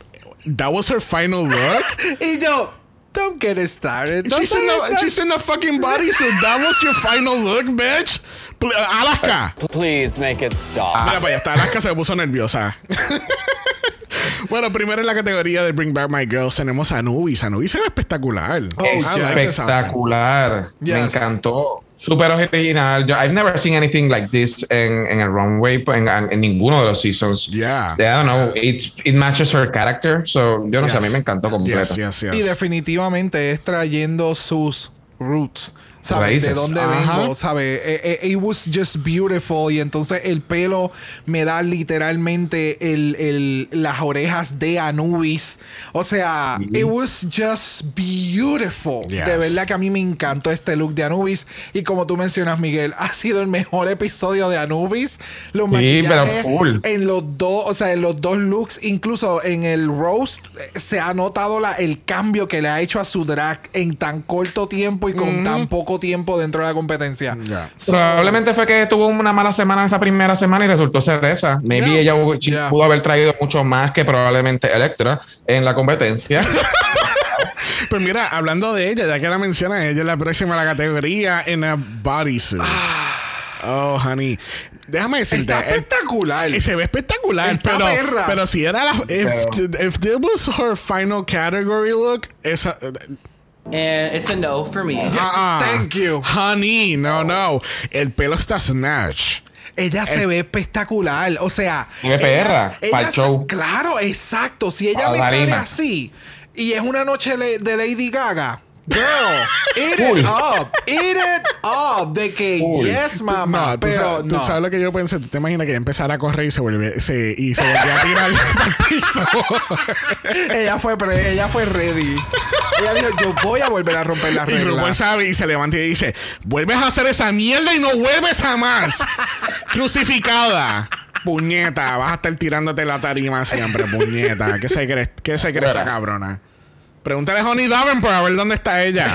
that was her final look. Y yo, don't get it started. Don't She's in, she's the fucking bodysuit. That was your final look, bitch. Pl- Alaska. Please make it stop. Mira para allá está. Alaska se puso nerviosa. bueno, primero en la categoría de Bring Back My Girls tenemos a Anubis. Anubis se ve espectacular. Oh, like outfit. Espectacular. Me encantó. Súper original. Yo, I've never seen anything like this en, en el runway, pues, en, en ninguno de los seasons. Yeah. I don't know. It, it matches her character. So, yo no sé, a mí me encantó completo. Yes, yes, yes. Y definitivamente es trayendo sus roots. ¿Sabes? Raíces. De dónde Ajá. vengo, ¿sabes? Eh, eh, It was just beautiful. Y entonces el pelo me da literalmente el, el- las orejas de Anubis. O sea, it was just beautiful. Yes. De verdad que a mí me encantó este look de Anubis. Y como tú mencionas, Miguel, ha sido el mejor episodio de Anubis. Los Sí, maquillajes pero full. en los dos, o sea, en los dos looks, incluso en el roast, eh, se ha notado la, el cambio que le ha hecho a su drag en tan corto tiempo y con tan poco tiempo dentro de la competencia. Yeah. So, Probablemente fue que tuvo una mala semana esa primera semana y resultó ser esa. Maybe Yeah. ella Yeah. pudo haber traído mucho más que probablemente Electra en la competencia. Pues mira, hablando de ella, ya que la mencionas, ella es la próxima a la categoría en a bodysuit. Oh, honey. Déjame decirte. Está eh, espectacular. eh, se ve espectacular, Está pero, perra. pero si era la. If, if this was her final category look, esa. And it's a no for me. ah, Thank you. Honey, no, no. El pelo está snatch. Ella se ve espectacular. O sea. Se ve perra, ella se- show. Claro, exacto. Si ella me sale así y es una noche de Lady Gaga. Girl, eat it up, eat it up. De que yes, mamá, pero sabes, tú no. sabes lo que yo pensé. ¿Tú te imaginas que ella empezara a correr y se vuelve se, y se volvía a tirar al piso? ella fue pre- ella fue ready. Ella dijo, yo voy a volver a romper la Y RuPaul regla. sabe y se levanta y dice: Vuelves a hacer esa mierda y no vuelves jamás. Crucificada. puñeta, vas a estar tirándote la tarima siempre, puñeta. ¿Qué se cree, qué se cree esta cabrona? Pregúntale a Honey Davenport a ver dónde está ella.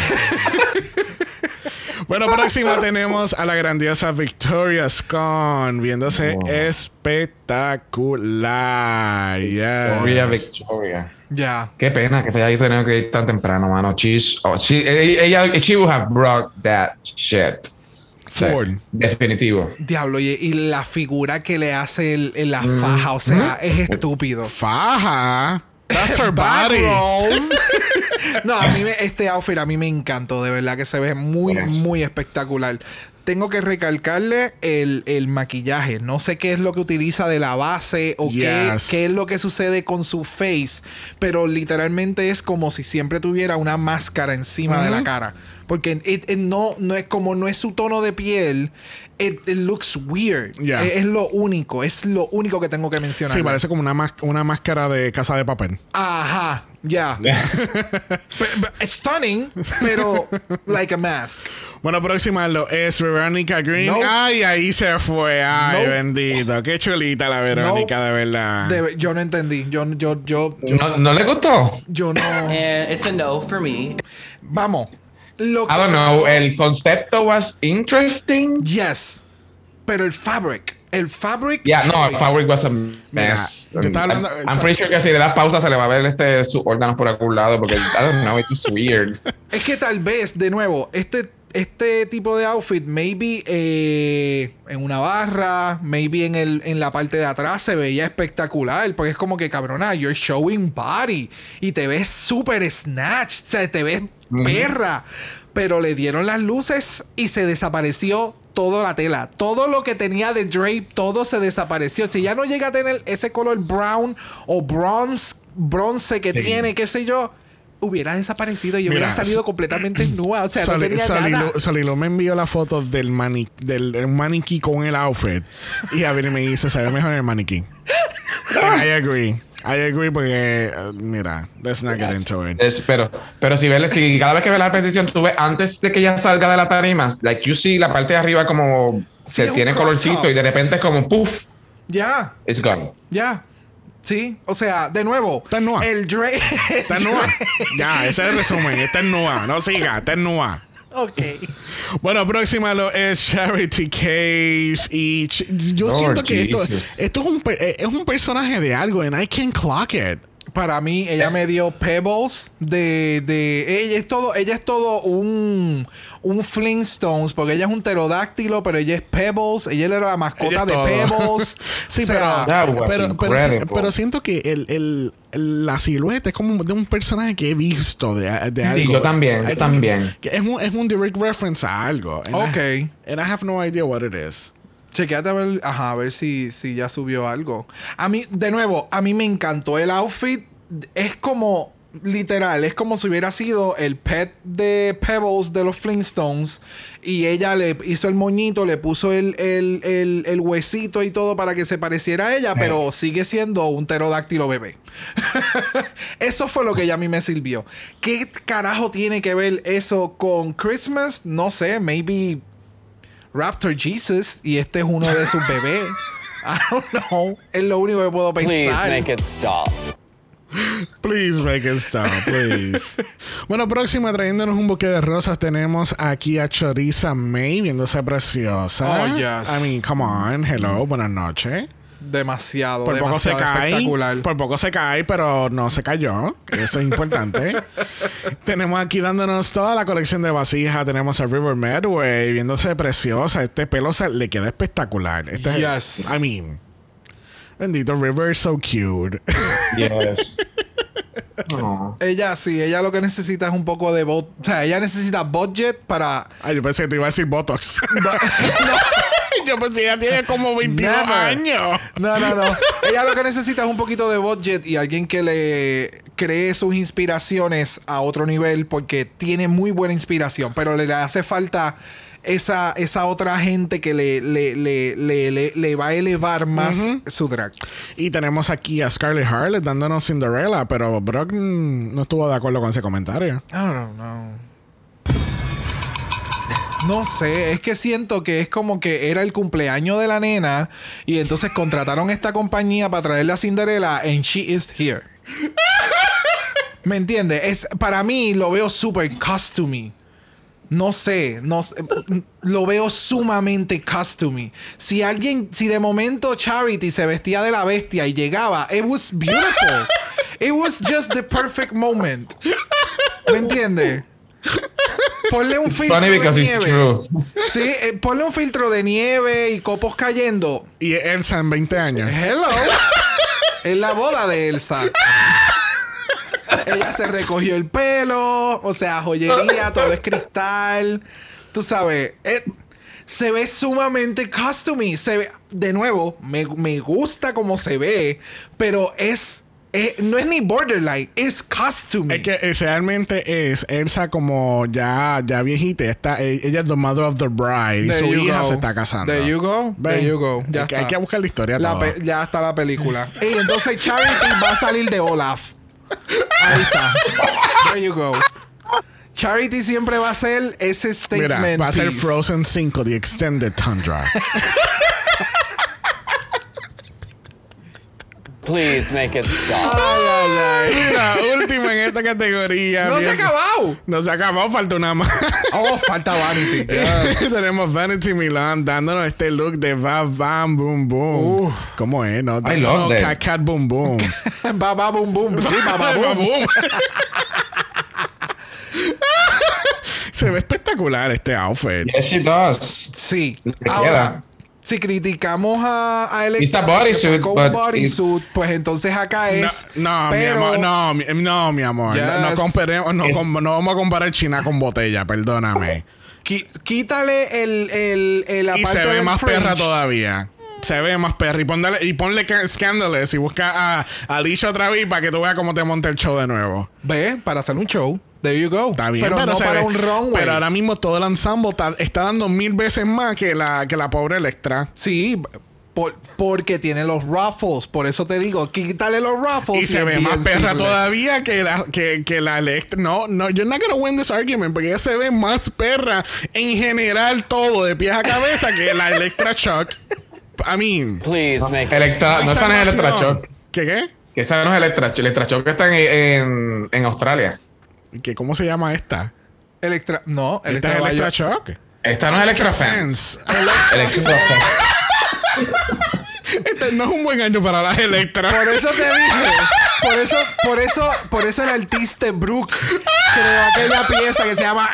bueno, próxima tenemos a la grandiosa Victoria Scone viéndose espectacular. Yes. Victoria, Victoria. Ya. Qué pena que se haya tenido que ir tan temprano, mano. She's, oh, she, ella, she would have brought that shit. Ford. definitivo. Diablo, y, y la figura que le hace el- en Mm. la faja, o sea, es estúpido. Faja. That's her body. no, a mí me- este outfit a mí me encantó, de verdad que se ve muy, Yes. muy espectacular. Tengo que recalcarle el, el maquillaje. No sé qué es lo que utiliza de la base o qué, Yes. qué es lo que sucede con su face, pero literalmente es como si siempre tuviera una máscara encima de la cara. Porque it- it no, no es como no es su tono de piel, it, it looks weird. Yeah. Es, es lo único, es lo único que tengo que mencionar. Sí, parece como una, una máscara de casa de papel. Ajá, ya. Stunning, pero like a mask. Bueno, próxima lo es Veronica Green. Ay, ahí se fue. Ay, No. bendito. Qué chulita la Verónica, de verdad. De- yo no entendí. Yo, yo, yo, yo, ¿No, ¿No le gustó? yo no. And it's a no for me. Vamos. Lo I don't know. El concepto was interesting. Yes. Pero el fabric. El fabric. Yeah, no, el fabric was a mess. yo estaba hablando- I'm, I'm pretty sure que si le das pausa se le va a ver este sus órganos por algún lado porque I don't know, it's weird. Es que tal vez, de nuevo, este, este tipo de outfit, maybe eh, en una barra, maybe en, el, en la parte de atrás se veía espectacular, porque es como que cabrona, you're showing body y te ves súper snatch, o sea, te ves perra, pero le dieron las luces y se desapareció toda la tela, todo lo que tenía de drape, todo se desapareció. Si ya no llega a tener ese color brown o bronze, bronce que Sí. tiene, qué sé yo, hubiera desaparecido y Mira, hubiera salido completamente nueva. O sea, no Sali- tenía Salilu- nada. Salilu me envió la foto del, mani del, del maniquí con el outfit. Y a ver, me dice, se ve mejor el maniquí. And I agree. I agree porque, uh, mira, let's not get into it. Es- pero, pero si ves, si cada vez que ves la repetición, tú ves antes de que ella salga de la tarima, like you see la parte de arriba como Sí, se tiene colorcito y de repente es como puff, Ya, it's gone. ya. Sí, o sea, de nuevo, Está nueva. el Dre. Está nueva. Ya, ese es el resumen. Está nueva. No siga, está nueva. ok. Bueno, próxima lo es Charity Case. Y ch- yo Lord siento que esto, Jesus. esto es, un, eh, es un personaje de algo. And I can clock it. Para mí, ella me dio pebbles de, de ella es todo, ella es todo un un Flintstones, porque ella es un pterodáctilo, pero ella es Pebbles, ella era la mascota de todo. Pebbles. sí, O sea, That pero, pero, pero, siento que el, el- la silueta es como de un personaje que he visto de, de algo. yo también, yo también. Es un, es un direct reference a algo. Ok. I, and I have no idea what it is. Chequeate a ver, ajá, a ver si, si ya subió algo. A mí, de nuevo, a mí me encantó el outfit. Es como, literal, es como si hubiera sido el pet de Pebbles de los Flintstones. Y ella le hizo el moñito, le puso el, el, el- el huesito y todo para que se pareciera a ella, pero sigue siendo un pterodáctilo bebé. eso fue lo que ya a mí me sirvió. ¿Qué carajo tiene que ver eso con Christmas? No sé, maybe Raptor Jesus y este es uno de sus bebés. I don't know. Es lo único que puedo Please pensar. make it stop. Please make it stop, please. bueno, próxima trayéndonos un buque de rosas tenemos aquí a Choriza May viéndose preciosa. Oh, yes. I mean, come on. Hello, buenas noches. Demasiado, Por poco se cae. espectacular. Por poco se cae, pero no se cayó. Eso es importante. tenemos aquí dándonos toda la colección de vasijas. Tenemos a River Medway viéndose preciosa. Este pelo se, le queda espectacular. Este es- Yes. I mean, bendito River, so cute. Yes. Oh. Ella sí, ella lo que necesita es un poco de bot, o sea, ella necesita budget para Ay, yo pensé que te iba a decir Botox. yo que ella tiene como 22 Never. años. No, no, no. Ella lo que necesita es un poquito de budget y alguien que le cree sus inspiraciones a otro nivel porque tiene muy buena inspiración, pero le hace falta esa, esa otra gente que le, le, le, le, va a elevar más su drag. Y tenemos aquí a Scarlett Harlett dándonos Cinderella, pero Brock no estuvo de acuerdo con ese comentario. I don't know. No sé, es que siento que es como que era el cumpleaños de la nena y entonces contrataron esta compañía para traerle a Cinderella and she is here. ¿Me entiendes? Es, para mí lo veo súper costumey. No sé, no sé, lo veo sumamente costumey. Si alguien, si de momento Charity se vestía de la bestia y llegaba, it was beautiful. It was just the perfect moment. ¿Me entiendes? Ponle un filtro funny de nieve. Sí, eh, ponle un filtro de nieve y copos cayendo. Y Elsa en 20 años. Hello. es la boda de Elsa. Ella se recogió el pelo, o sea, joyería, todo es cristal. Tú sabes, eh, se ve sumamente costumey. Se ve, de nuevo, me, me gusta como se ve, pero es, eh, no es ni borderline, es costumey. Es que eh, realmente es Elsa como ya, ya viejita. Está, eh, ella es the mother of the bride. Y su hija go. se está casando. There you go. Ven, There you go. Ya hay, que- está. hay que buscar la historia La ya está la película. Y entonces Charity va a salir de Olaf. Ahí está. There you go. Charity siempre va a ser ese Mira, statement. va a ser. Frozen 5, The Extended Tundra. Please make it stop. Ay, ay, ay. Mira, última en esta categoría. No se ha acabado. No se ha acabado, falta una más. Oh, falta Vanity. Yes. Tenemos Vanity Milan dándonos este look de Va Bam Boom Boom. Uh. ¿Cómo es? No, I no, love that. Cat Cat Boom Boom. ba, ba, boom, boom. Sí, ba, Va, boom. boom. Se ve espectacular este outfit. Yes, she does. Sí. Le Ahora, queda. Si criticamos a, a bodysuit, con bodysuit, pues entonces acá es. no, pero, mi amor, no, mi, no, mi amor. No, comparemos- no, com- no vamos a comparar China con botella, perdóname. qui- quítale el, el, el la Y se ve del más fringe. perra todavía. Se ve más perra. Y, ponle, y ponle ca- Scandalous y busca a, a Alicia otra vez para que tú veas cómo te monta el show de nuevo. Ve, para hacer un show. There you go. Está bien, pero, no para ve- un runway. Pero ahora mismo todo el ensemble está, está dando mil veces más que la, que la pobre Electra. Sí, por- porque tiene los ruffles. Por eso te digo, quítale los ruffles. Y se ve más perra simple. todavía que la, que, que la Electra. No, no, you're not gonna win this argument porque ella se ve más perra en general todo, de pies a cabeza, que la Electra Shock. I mean. Please make Electra, no esa no es salvación. Electra Shock. ¿Qué qué? Que esa no es Electra Shock. Electra Shock está en, en, en Australia. ¿Qué, ¿Cómo se llama esta? Electra, no, ¿Esta Electra, es Electra Bayo- Shock? Esta no es Electra Fans. Electra Fans. Este no es un buen año para las Electra. Por eso te dije. Por eso, por eso, por eso el artista Brooke creó aquella pieza que se llama.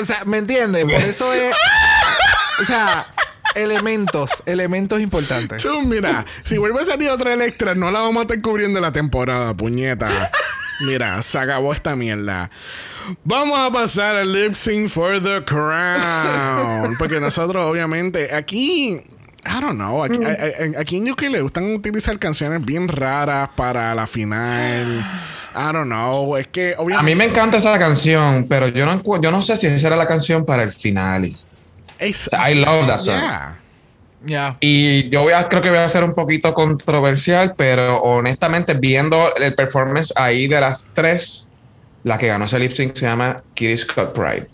O sea, ¿me entiendes? Por eso es. O sea, elementos, elementos importantes. Chum, mira, si vuelve a salir otra Electra, no la vamos a estar cubriendo la temporada, puñeta. Mira, se acabó esta mierda. Vamos a pasar al lip sync for the crown. Porque nosotros, obviamente, aquí. I don't know. Aquí, a- a- aquí en UK le gustan utilizar canciones bien raras para la final. I don't know. Es que, obviamente. A mí me encanta esa canción, pero yo no, yo no sé si esa era la canción para el final. es- I love that song. Yeah. Y yo voy a, creo que voy a ser un poquito controversial, pero honestamente, viendo el performance ahí de las tres, la que ganó ese lip sync se llama Kitty Scott Pride.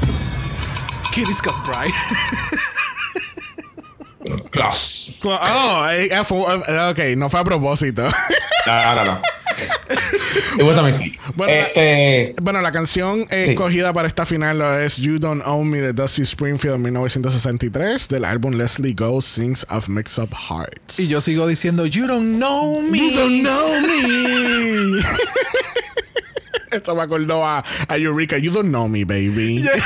Kitty Scott Pride. Close. Oh, eh, eh, eh, ok, no fue a propósito. No, no, no. It was a mistake. Bueno, este, Bueno, la canción eh, Sí. escogida para esta final es You Don't Own Me de Dusty Springfield en 1963 del álbum Leslie Go Sings of Mix Up Hearts. Y yo sigo diciendo, You don't know me. You don't know me. Esto me acordó a, a Eureka. You don't know me, baby.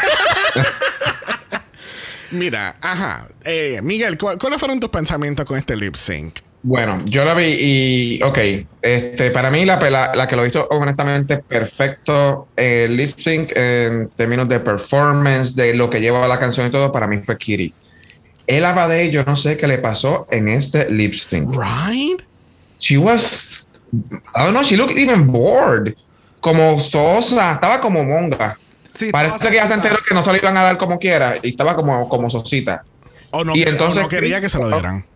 Mira, ajá. Eh, Miguel, ¿cu- ¿cuáles fueron tus pensamientos con este lip sync? Bueno, yo la vi y, ok, este, para mí la, la, la que lo hizo honestamente perfecto el lip sync en términos de performance, de lo que lleva la canción y todo, para mí fue Kitty. El Abade, yo no sé qué le pasó en este lip sync. Right? She was, I don't know, she looked even bored. Como sosa, estaba como monga. Sí, Parece que ya se enteró que no se lo iban a dar como quiera y estaba como, como sosita. O no, Y o entonces no quería que se lo dieran.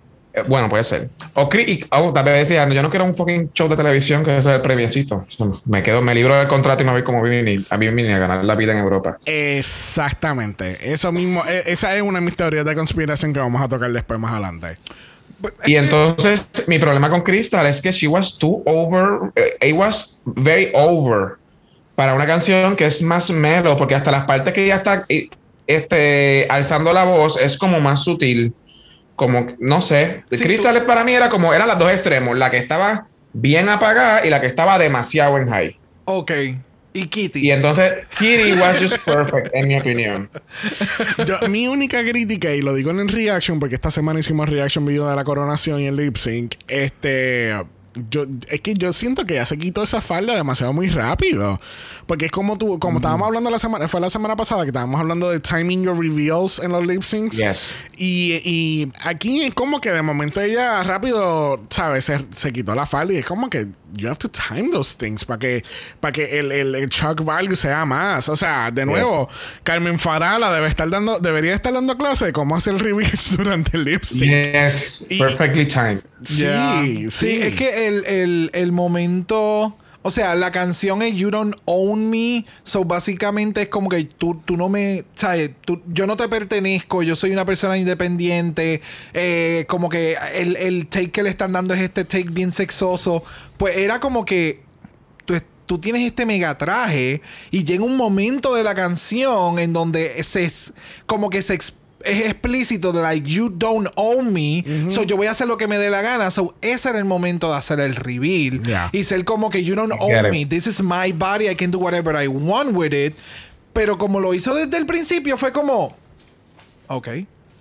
Bueno, puede ser. O, oh, tal vez decía, yo no quiero un fucking show de televisión que es el previecito. Me quedo, me libro del contrato y me voy como Bimini, a Bimini a ganar la vida en Europa. Exactamente. Eso mismo, e- esa es una de mis teorías de conspiración que vamos a tocar después más adelante. Y entonces, mi problema con Crystal es que she was too over, eh, it was very over para una canción que es más mellow, porque hasta las partes que ella está eh, este, alzando la voz es como más sutil. Como, no sé. Sí, Crystal para mí era como, eran las dos extremos, la que estaba bien apagada y la que estaba demasiado en high. Ok. Y Kitty. Y entonces, Kitty was just perfect, en mi opinión. Yo- mi única crítica, y lo digo en el reaction, porque esta semana hicimos reaction video de la coronación y el lip sync, este. Yo, es que yo siento que ya se quitó esa falda demasiado muy rápido. Porque es como tú, como estábamos hablando la semana, fue la semana pasada que estábamos hablando de timing your reveals en los lip syncs. Yes. Y, y aquí es como que de momento ella rápido, ¿sabes? Se, se quitó la falda y es como que you have to time those things para que, para que el, el, el shock value sea más. O sea, de nuevo, Carmen Farala debe estar dando, debería estar dando clase de cómo hacer reveals durante el lip sync. Yes, Y- perfectly timed. Sí, Ya. sí, Sí, es que el, el, el momento. O sea, la canción es You Don't Own Me. So, básicamente es como que tú, tú no me. ¿Sabes? Tú- yo no te pertenezco. Yo soy una persona independiente. eh, como que el, el take que le están dando es este take bien sexoso. Pues era como que. Tú, tú tienes este megatraje. Y llega un momento de la canción en donde se. Como que se es explícito de like you don't own me so yo voy a hacer lo que me dé la gana. So ese era el momento de hacer el reveal Yeah. y ser como que you don't I own me. This is my body. I can do whatever I want with it. Pero como lo hizo desde el principio fue como ok.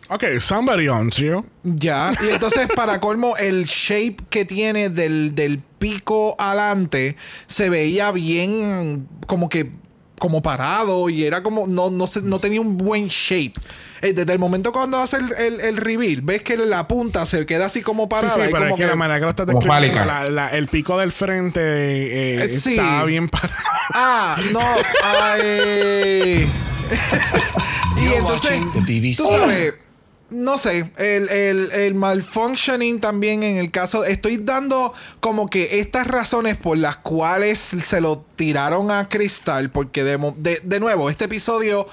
Ok, somebody owns you. ya. Y entonces para colmo el shape que tiene del, del pico adelante se veía bien como que como parado y era como no no se- no tenía un buen shape desde el momento cuando hace el, el, el reveal ves que la punta se queda así como Sí, parada sí, y pero es que, la manera que lo estás Como describiendo, fálica. la- la- el pico del frente eh, Eh, sí. estaba bien parado. ah no ay y entonces tú sabes no sé, el, el, el malfunctioning también en el caso, estoy dando como que estas razones por las cuales se lo tiraron a Crystal, porque de, mo- de, de nuevo, este episodio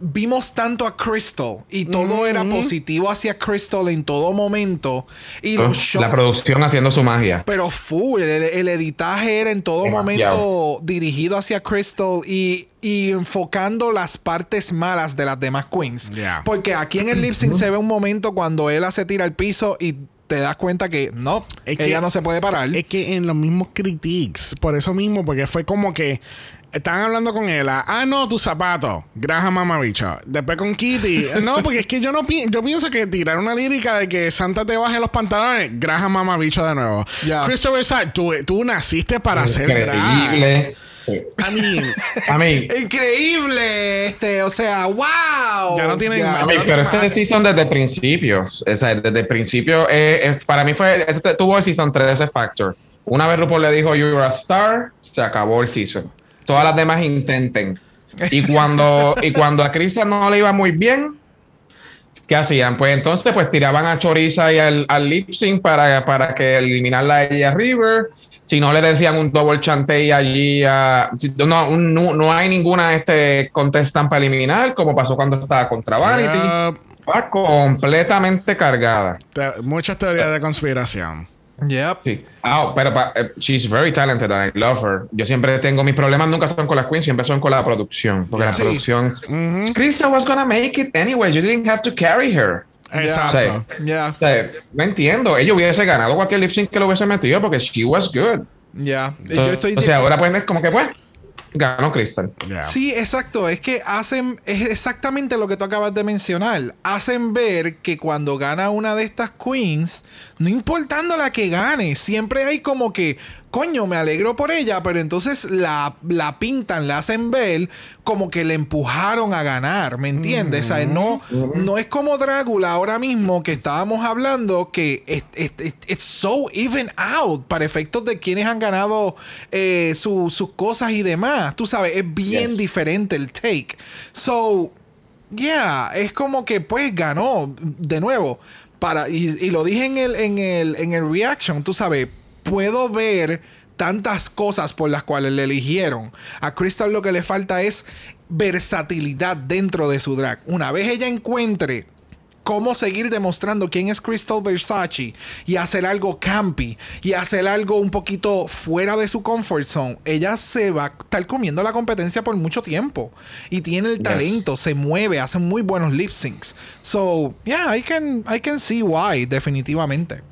vimos tanto a Crystal y todo era positivo hacia Crystal en todo momento. Y los shows, La producción haciendo su magia. pero full, el, el editaje era en todo Demasiado. momento dirigido hacia Crystal y, y enfocando las partes malas de las demás queens. Yeah. Porque aquí en el lip sync se ve un momento cuando él se tira al piso y te das cuenta que no, Es ella que- no se puede parar. Es que en los mismos critiques, por eso mismo, porque fue como que estaban hablando con él, ah, no, tus zapatos, graja mamabicho. Después con Kitty, no, porque es que yo no pi- yo pienso que tirar una lírica de que Santa te baje los pantalones, graja mamabicho de nuevo. Ya. Christopher Sack, tú, tú naciste para drag. Increíble. I mean, A mí, Increíble, este, o sea, wow. Ya no tienen a mí, pero este season desde el principio, o sea, desde el principio, eh, eh, para mí fue, este tuvo el season 3 ese factor. Una vez RuPaul le dijo, you're a star, se acabó el season. Todas las demás intenten. Y cuando, y cuando a Cristian no le iba muy bien, ¿qué hacían? Pues entonces pues tiraban a Choriza y al, al lip sync para, para que eliminarla a ella River. Si no le decían un double chantey allí a, no, un- no, no hay ninguna este contestan para eliminar, como pasó cuando estaba contra Vanity. uh, Va completamente cargada. muchas teorías de conspiración. Yep. Sí. Ah, pero eh, she's very talented and I love her. Yo siempre tengo mis problemas, nunca son con las queens, siempre son con la producción. Porque la producción. Krista was gonna make it anyway. You didn't have to carry her. Exacto. Ya, O sea, no entiendo. Ella hubiese ganado cualquier lip sync que lo hubiese metido porque she was good. ya. Yo estoy o sea, ahora pues es como que pues ganó Crystal. Yeah. Sí, exacto. Es que hacen, es exactamente lo que tú acabas de mencionar. Hacen ver que cuando gana una de estas queens, no importando la que gane, siempre hay como que, coño, me alegro por ella, pero entonces la, la pintan, la hacen ver como que le empujaron a ganar, ¿me entiendes? O sea, no, no es como Drácula ahora mismo que estábamos hablando que es, es- es- it's so even out para efectos de quienes han ganado eh, su- sus cosas y demás. Tú sabes, es bien diferente el take. So, yeah, es como que pues ganó de nuevo. para, y, y lo dije en el, en el, en el reaction, tú sabes, puedo ver tantas cosas por las cuales le eligieron. A Crystal lo que le falta es versatilidad dentro de su drag. Una vez ella encuentre cómo seguir demostrando quién es Crystal Versace y hacer algo campy y hacer algo un poquito fuera de su comfort zone, ella se va a estar comiendo la competencia por mucho tiempo y tiene el talento, se mueve, hace muy buenos lip syncs. So, yeah, I can I can see why definitivamente.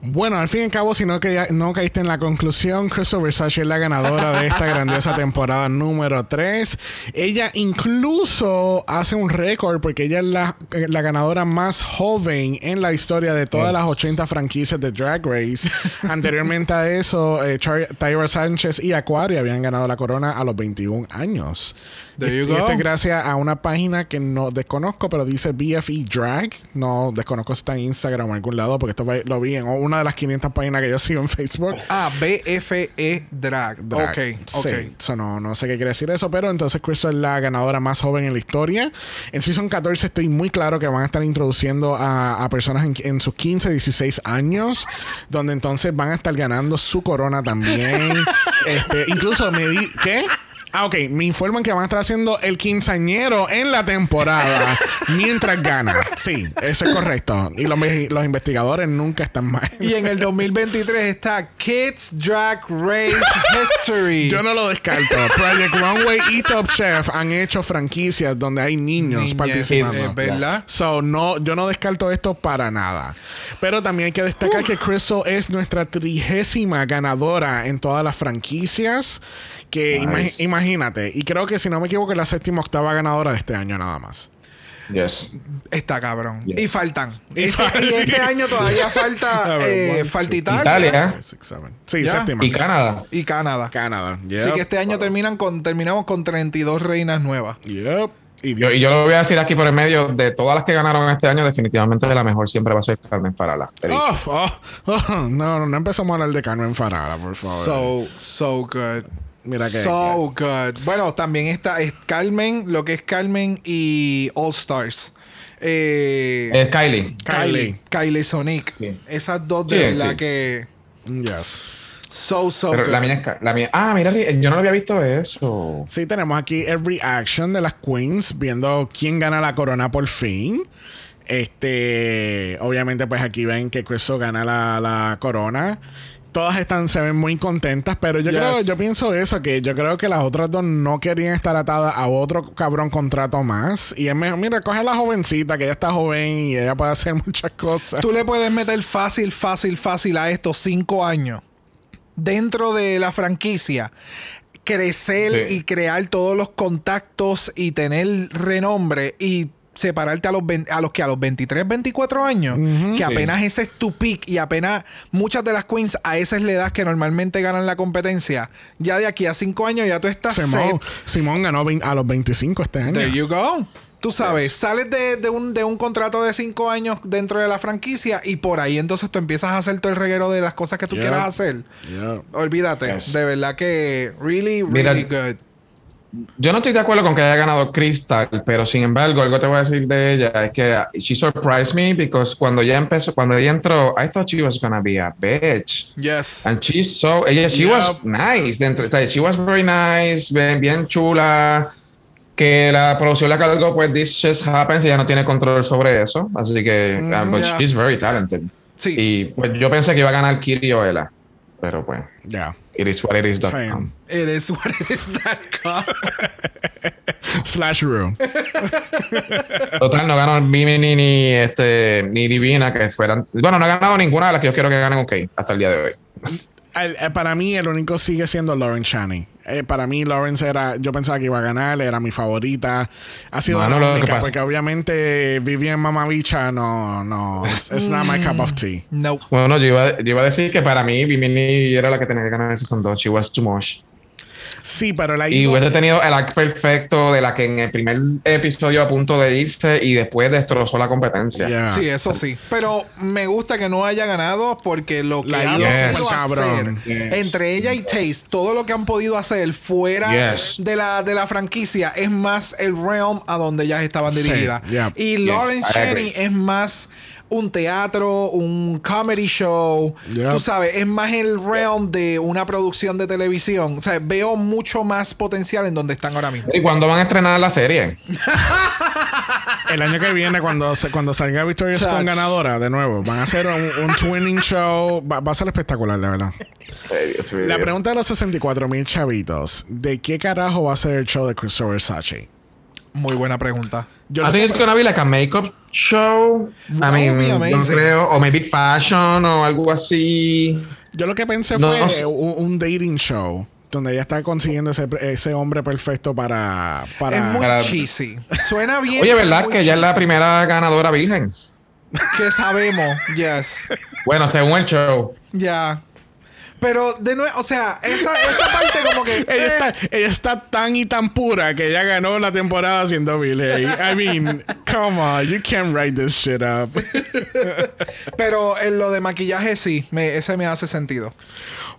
Bueno, al fin y al cabo, si no, que no caíste en la conclusión, Crystal Versace es la ganadora de esta grandiosa temporada número 3. Ella incluso hace un récord porque ella es la, eh, la ganadora más joven en la historia de todas las 80 franquicias de Drag Race. Anteriormente a eso, eh, Tyra Sánchez y Aquaria habían ganado la corona a los 21 años. There Y- you y go. esto es gracias a una página que no desconozco, pero dice BFE Drag. No desconozco si está en Instagram o en algún lado, porque esto lo vi en una de las 500 páginas que yo sigo en Facebook. Ah, BFE Drag. Drag. Ok, ok. Sí, so no, no sé qué quiere decir eso, pero entonces Crystal es la ganadora más joven en la historia. En Season 14 estoy muy claro que van a estar introduciendo a, a personas en, en sus 15, 16 años, donde entonces van a estar ganando su corona también. este, incluso me di... ¿Qué? Ah, ok. Me informan que van a estar haciendo el quinceañero en la temporada mientras gana. Sí, eso es correcto. Y los, los investigadores nunca están mal. Y en el 2023 está Kids Drag Race History. Yo no lo descarto. Project Runway y Top Chef han hecho franquicias donde hay niños Niñez, participando. es verdad. So, no, yo no descarto esto para nada. Pero también hay que destacar que Crystal es nuestra trigésima ganadora en todas las franquicias. Que imagínate. Y creo que si no me equivoco, es la séptima octava ganadora de este año nada más. Yes. Está cabrón. Y faltan. Y Este- y este año todavía falta, ver, eh, falta Italia, Italia. Sí, séptima. Y Canadá. y Canadá. Canadá. Así Yep. que este año terminan con, terminamos con 32 reinas nuevas. Yep. Y Yo, y yo lo voy a decir aquí por el medio de todas las que ganaron este año, definitivamente la mejor siempre va a ser Carmen Farala. Oh, oh, oh, no, no empezamos a hablar de Carmen Farala, por favor. So, so good. Mira que- So good. Bueno, también está es Carmen, lo que es Carmen y All Stars. Eh, Es Kylie. Kylie. Kylie Sonic. Sí. Esas dos de Sí, sí. que. Yes. So, so Pero good. la mía, es la mía. Ah, mira, yo no lo había visto eso. Sí, tenemos aquí el reaction de las queens, viendo quién gana la corona por fin. Este, obviamente, pues aquí ven que Crystal gana la, la corona. Todas están, se ven muy contentas, pero yo Yes. creo, yo pienso eso, que yo creo que las otras dos no querían estar atadas a otro cabrón contrato más. Y es mejor, mira, coge a la jovencita, que ella está joven y ella puede hacer muchas cosas. Tú le puedes meter fácil, fácil, fácil a estos cinco años dentro de la franquicia. Crecer Sí. y crear todos los contactos y tener renombre y separarte a los, a los que a los 23, 24 años, que apenas ese es tu pick y apenas muchas de las queens a esa es la edad que normalmente ganan la competencia. Ya de aquí a cinco años ya tú estás. Simón, Simón ganó 20 a los 25 este año. There you go. Tú sabes, sales de, de un, de un contrato de cinco años dentro de la franquicia y por ahí entonces tú empiezas a hacer todo el reguero de las cosas que tú Yeah. quieras hacer. Yeah. Olvídate. Yes. De verdad que really, Mira, really good. Yo no estoy de acuerdo con que haya ganado Crystal, pero sin embargo, algo te voy a decir de ella es que she surprised me because cuando ella empezó, cuando ella entró, I thought she was gonna be a bitch. Yes. And she's so, ella, she Yep. was nice. Dentro, she was very nice, bien, bien chula. Que la producción la cargó, pues this just happens y ella no tiene control sobre eso. Así que, uh, but yeah. she's very talented. Sí. Y pues yo pensé que iba a ganar Kiri o ella. Pero pues, Yeah. It is what it is. dot Same. com. It is what it is that com. Slash Rue. Total, no ganó Mimi ni, ni, este, ni Divina, que fueran. Bueno, no ha ganado ninguna de las que yo quiero que ganen, ok, hasta el día de hoy. El- el- para mí, el único sigue siendo Lauren Chaney. Eh, para mí, Lawrence era. Yo pensaba que iba a ganar, era mi favorita. Ha sido Mano, la única, porque obviamente Vivian Mamabicha no, no. It's, it's not my cup of tea. No. Bueno, yo iba, yo iba a decir que para mí Mimi era la que tenía que ganar el Season 2. She was too much. Sí, pero la Y hubiese tenido el act perfecto de la que en el primer episodio a punto de irse y después destrozó la competencia. Yeah. Sí, eso sí. Pero me gusta que no haya ganado porque lo que La han hizo podido hacer entre ella y Taste, todo lo que han podido hacer fuera Yes. de, la, de la franquicia es más el realm a donde ellas estaban Sí, dirigidas. yeah. Y Lauren agree. es más un teatro, un comedy show. Yep. Tú sabes, es más el realm de una producción de televisión. O sea, veo mucho más potencial en donde están ahora mismo. ¿Y cuándo van a estrenar la serie? El año que viene, cuando, se- cuando salga Victoria's con ganadora, de nuevo, van a hacer un, un twinning show. Va, va a ser espectacular, de verdad. La pregunta de los 64 mil chavitos: ¿de qué carajo va a ser el show de Christopher Sachi? Muy buena pregunta. Yo I think que- it's gonna be like a makeup show. I mean, amazing. creo, o maybe fashion o algo así. Yo lo que pensé No, fue no sé. un, un dating show donde ella está consiguiendo ese, ese hombre perfecto para. para es muy para- cheesy. Suena bien. Oye, ¿verdad? Que ella es la cheesy. primera ganadora virgen. Que sabemos. Yes. Bueno, según el show. Ya. Pero de nuevo, o sea, esa, esa parte como que. Ella eh, está, ella está tan y tan pura que ella ganó la temporada haciendo Billy. I mean, come on, you can't write this shit up. Pero en lo de maquillaje sí, me, ese me hace sentido.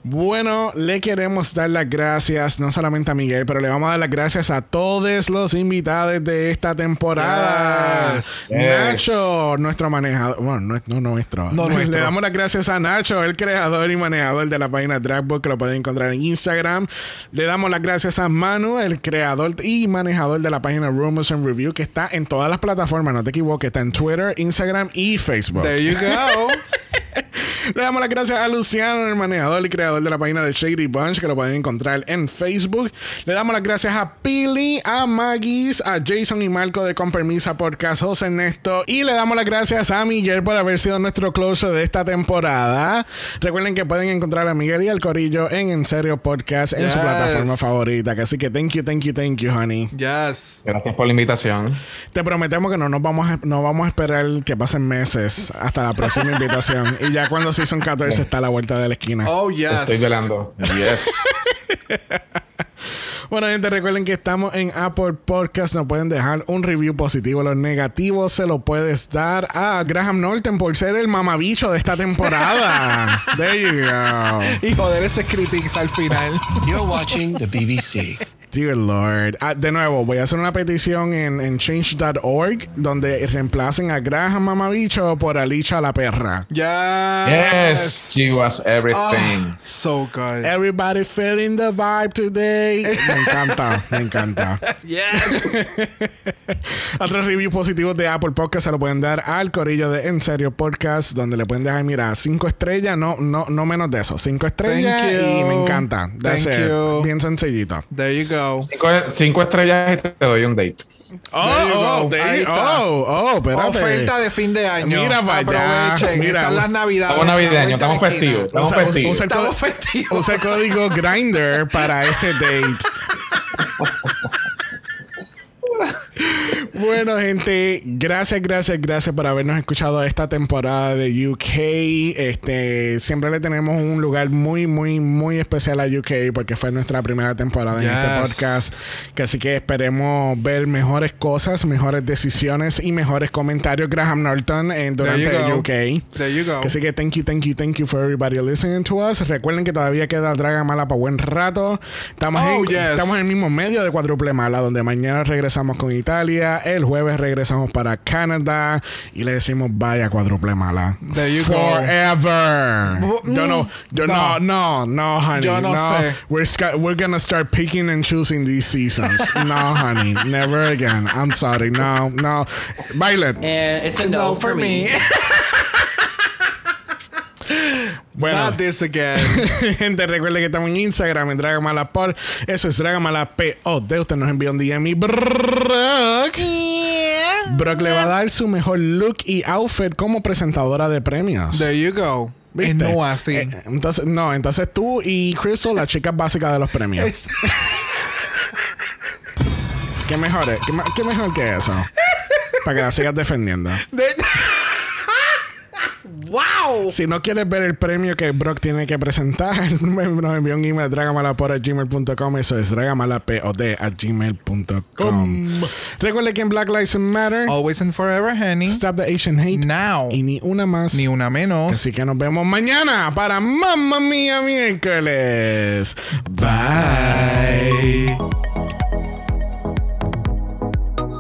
Bueno, le queremos dar las gracias, no solamente a Miguel, pero le vamos a dar las gracias a todos los invitados de esta temporada. Yes. Nacho, nuestro manejador, bueno, no, no nuestro. No le nuestro. damos las gracias a Nacho, el creador y manejador de la página Dragbook, que lo pueden encontrar en Instagram. Le damos las gracias a Manu, el creador y manejador de la página Rumors and Review, que está en todas las plataformas, no te equivoques, está en Twitter, Instagram y Facebook. There you go. Le damos las gracias a Luciano, el manejador y creador de la página de Shady Bunch, que lo pueden encontrar en Facebook. Le damos las gracias a Pili, a Maggis, a Jason y Marco de Con Permisa Podcast, José Ernesto. Y le damos las gracias a Miguel por haber sido nuestro closer de esta temporada. Recuerden que pueden encontrar a Miguel y al Corillo en En Serio Podcast en su plataforma favorita. Así que thank you, thank you, thank you, honey. Yes. Gracias por la invitación. Te prometemos que no nos vamos a, no vamos a esperar que pasen meses hasta la próxima invitación. Y ya cuando Season 14 está a la vuelta de la esquina. Oh, yes. Estoy velando. Yes. Bueno, gente, recuerden que estamos en Apple Podcast. Nos pueden dejar un review positivo. Los negativos se lo puedes dar a Graham Norton por ser el mamabicho de esta temporada. There you go. Y joder ese critics al final. You're watching the BBC. Dear Lord. Ah, de nuevo, voy a hacer una petición en, en change.org donde reemplacen a Graham Mamabicho por Alicia la perra. Yes. She was everything. Oh, so good. Everybody feeling the vibe today. Me encanta, me encanta. Yes. Otros reviews positivos de Apple Podcast se lo pueden dar al corillo de En Serio Podcast, donde le pueden dejar, mira, cinco estrellas, no, no, no menos de eso, cinco estrellas Thank y you. me encanta. That's Thank it. you. Bien sencillito. There you go. Cinco, cinco estrellas y te doy un date. Oh, oh, Ahí está. oh, oh, espérate. Oferta de fin de año. Mira para allá. Aprovechen. Mira. Están las navidades. Estamos navideños, estamos festivos. Estamos Usa- usa- festivos. usa el Estamos festivos. Usa el código Grinder para ese date. Bueno, gente, gracias, gracias, gracias por habernos escuchado esta temporada de UK. Este, siempre le tenemos un lugar muy, muy, muy especial a UK porque fue nuestra primera temporada en este Yes. podcast. Que así que esperemos ver mejores cosas, mejores decisiones y mejores comentarios. Graham Norton en, durante There you go. UK. There you go. Así que thank you, thank you, thank you for everybody listening to us. Recuerden que todavía queda Draga Mala para buen rato. Estamos, Oh, en, yes. estamos en el mismo medio de Cuádruple Mala, donde mañana regresamos con Italia, el jueves regresamos para Canadá y le decimos vaya Cuádruple Mala. There you go. Forever. Bu- Yo no, mm, yo no, no, no, honey. Yo no sé. We're, we're gonna start picking and choosing these seasons. no, honey, never again. I'm sorry. No, no. Violet. And it's a No for me. Bueno. Not this again. Gente, recuerde que estamos en Instagram en Dragamala por Eso es Dragamala POD. Usted nos envió un DM y Brock. Brock le va a dar su mejor look y outfit como presentadora de premios. There you go. ¿Viste? No así. Eh, entonces, no, entonces tú y Crystal, las chicas básicas de los premios. ¿Qué mejor es? ¿Qué, mejor que eso? Para que la sigas defendiendo. de- ¡Wow! Si no quieres ver el premio que Brock tiene que presentar, me- nos envía un email a dragamalapod.gmail.com. Eso es dragamalapod a gmail.com. Recuerde que en Black Lives Matter, Always and forever, honey. Stop the Asian Hate Now. y ni una más. Ni una menos. Así que nos vemos mañana para Mamma Mía miércoles. Bye.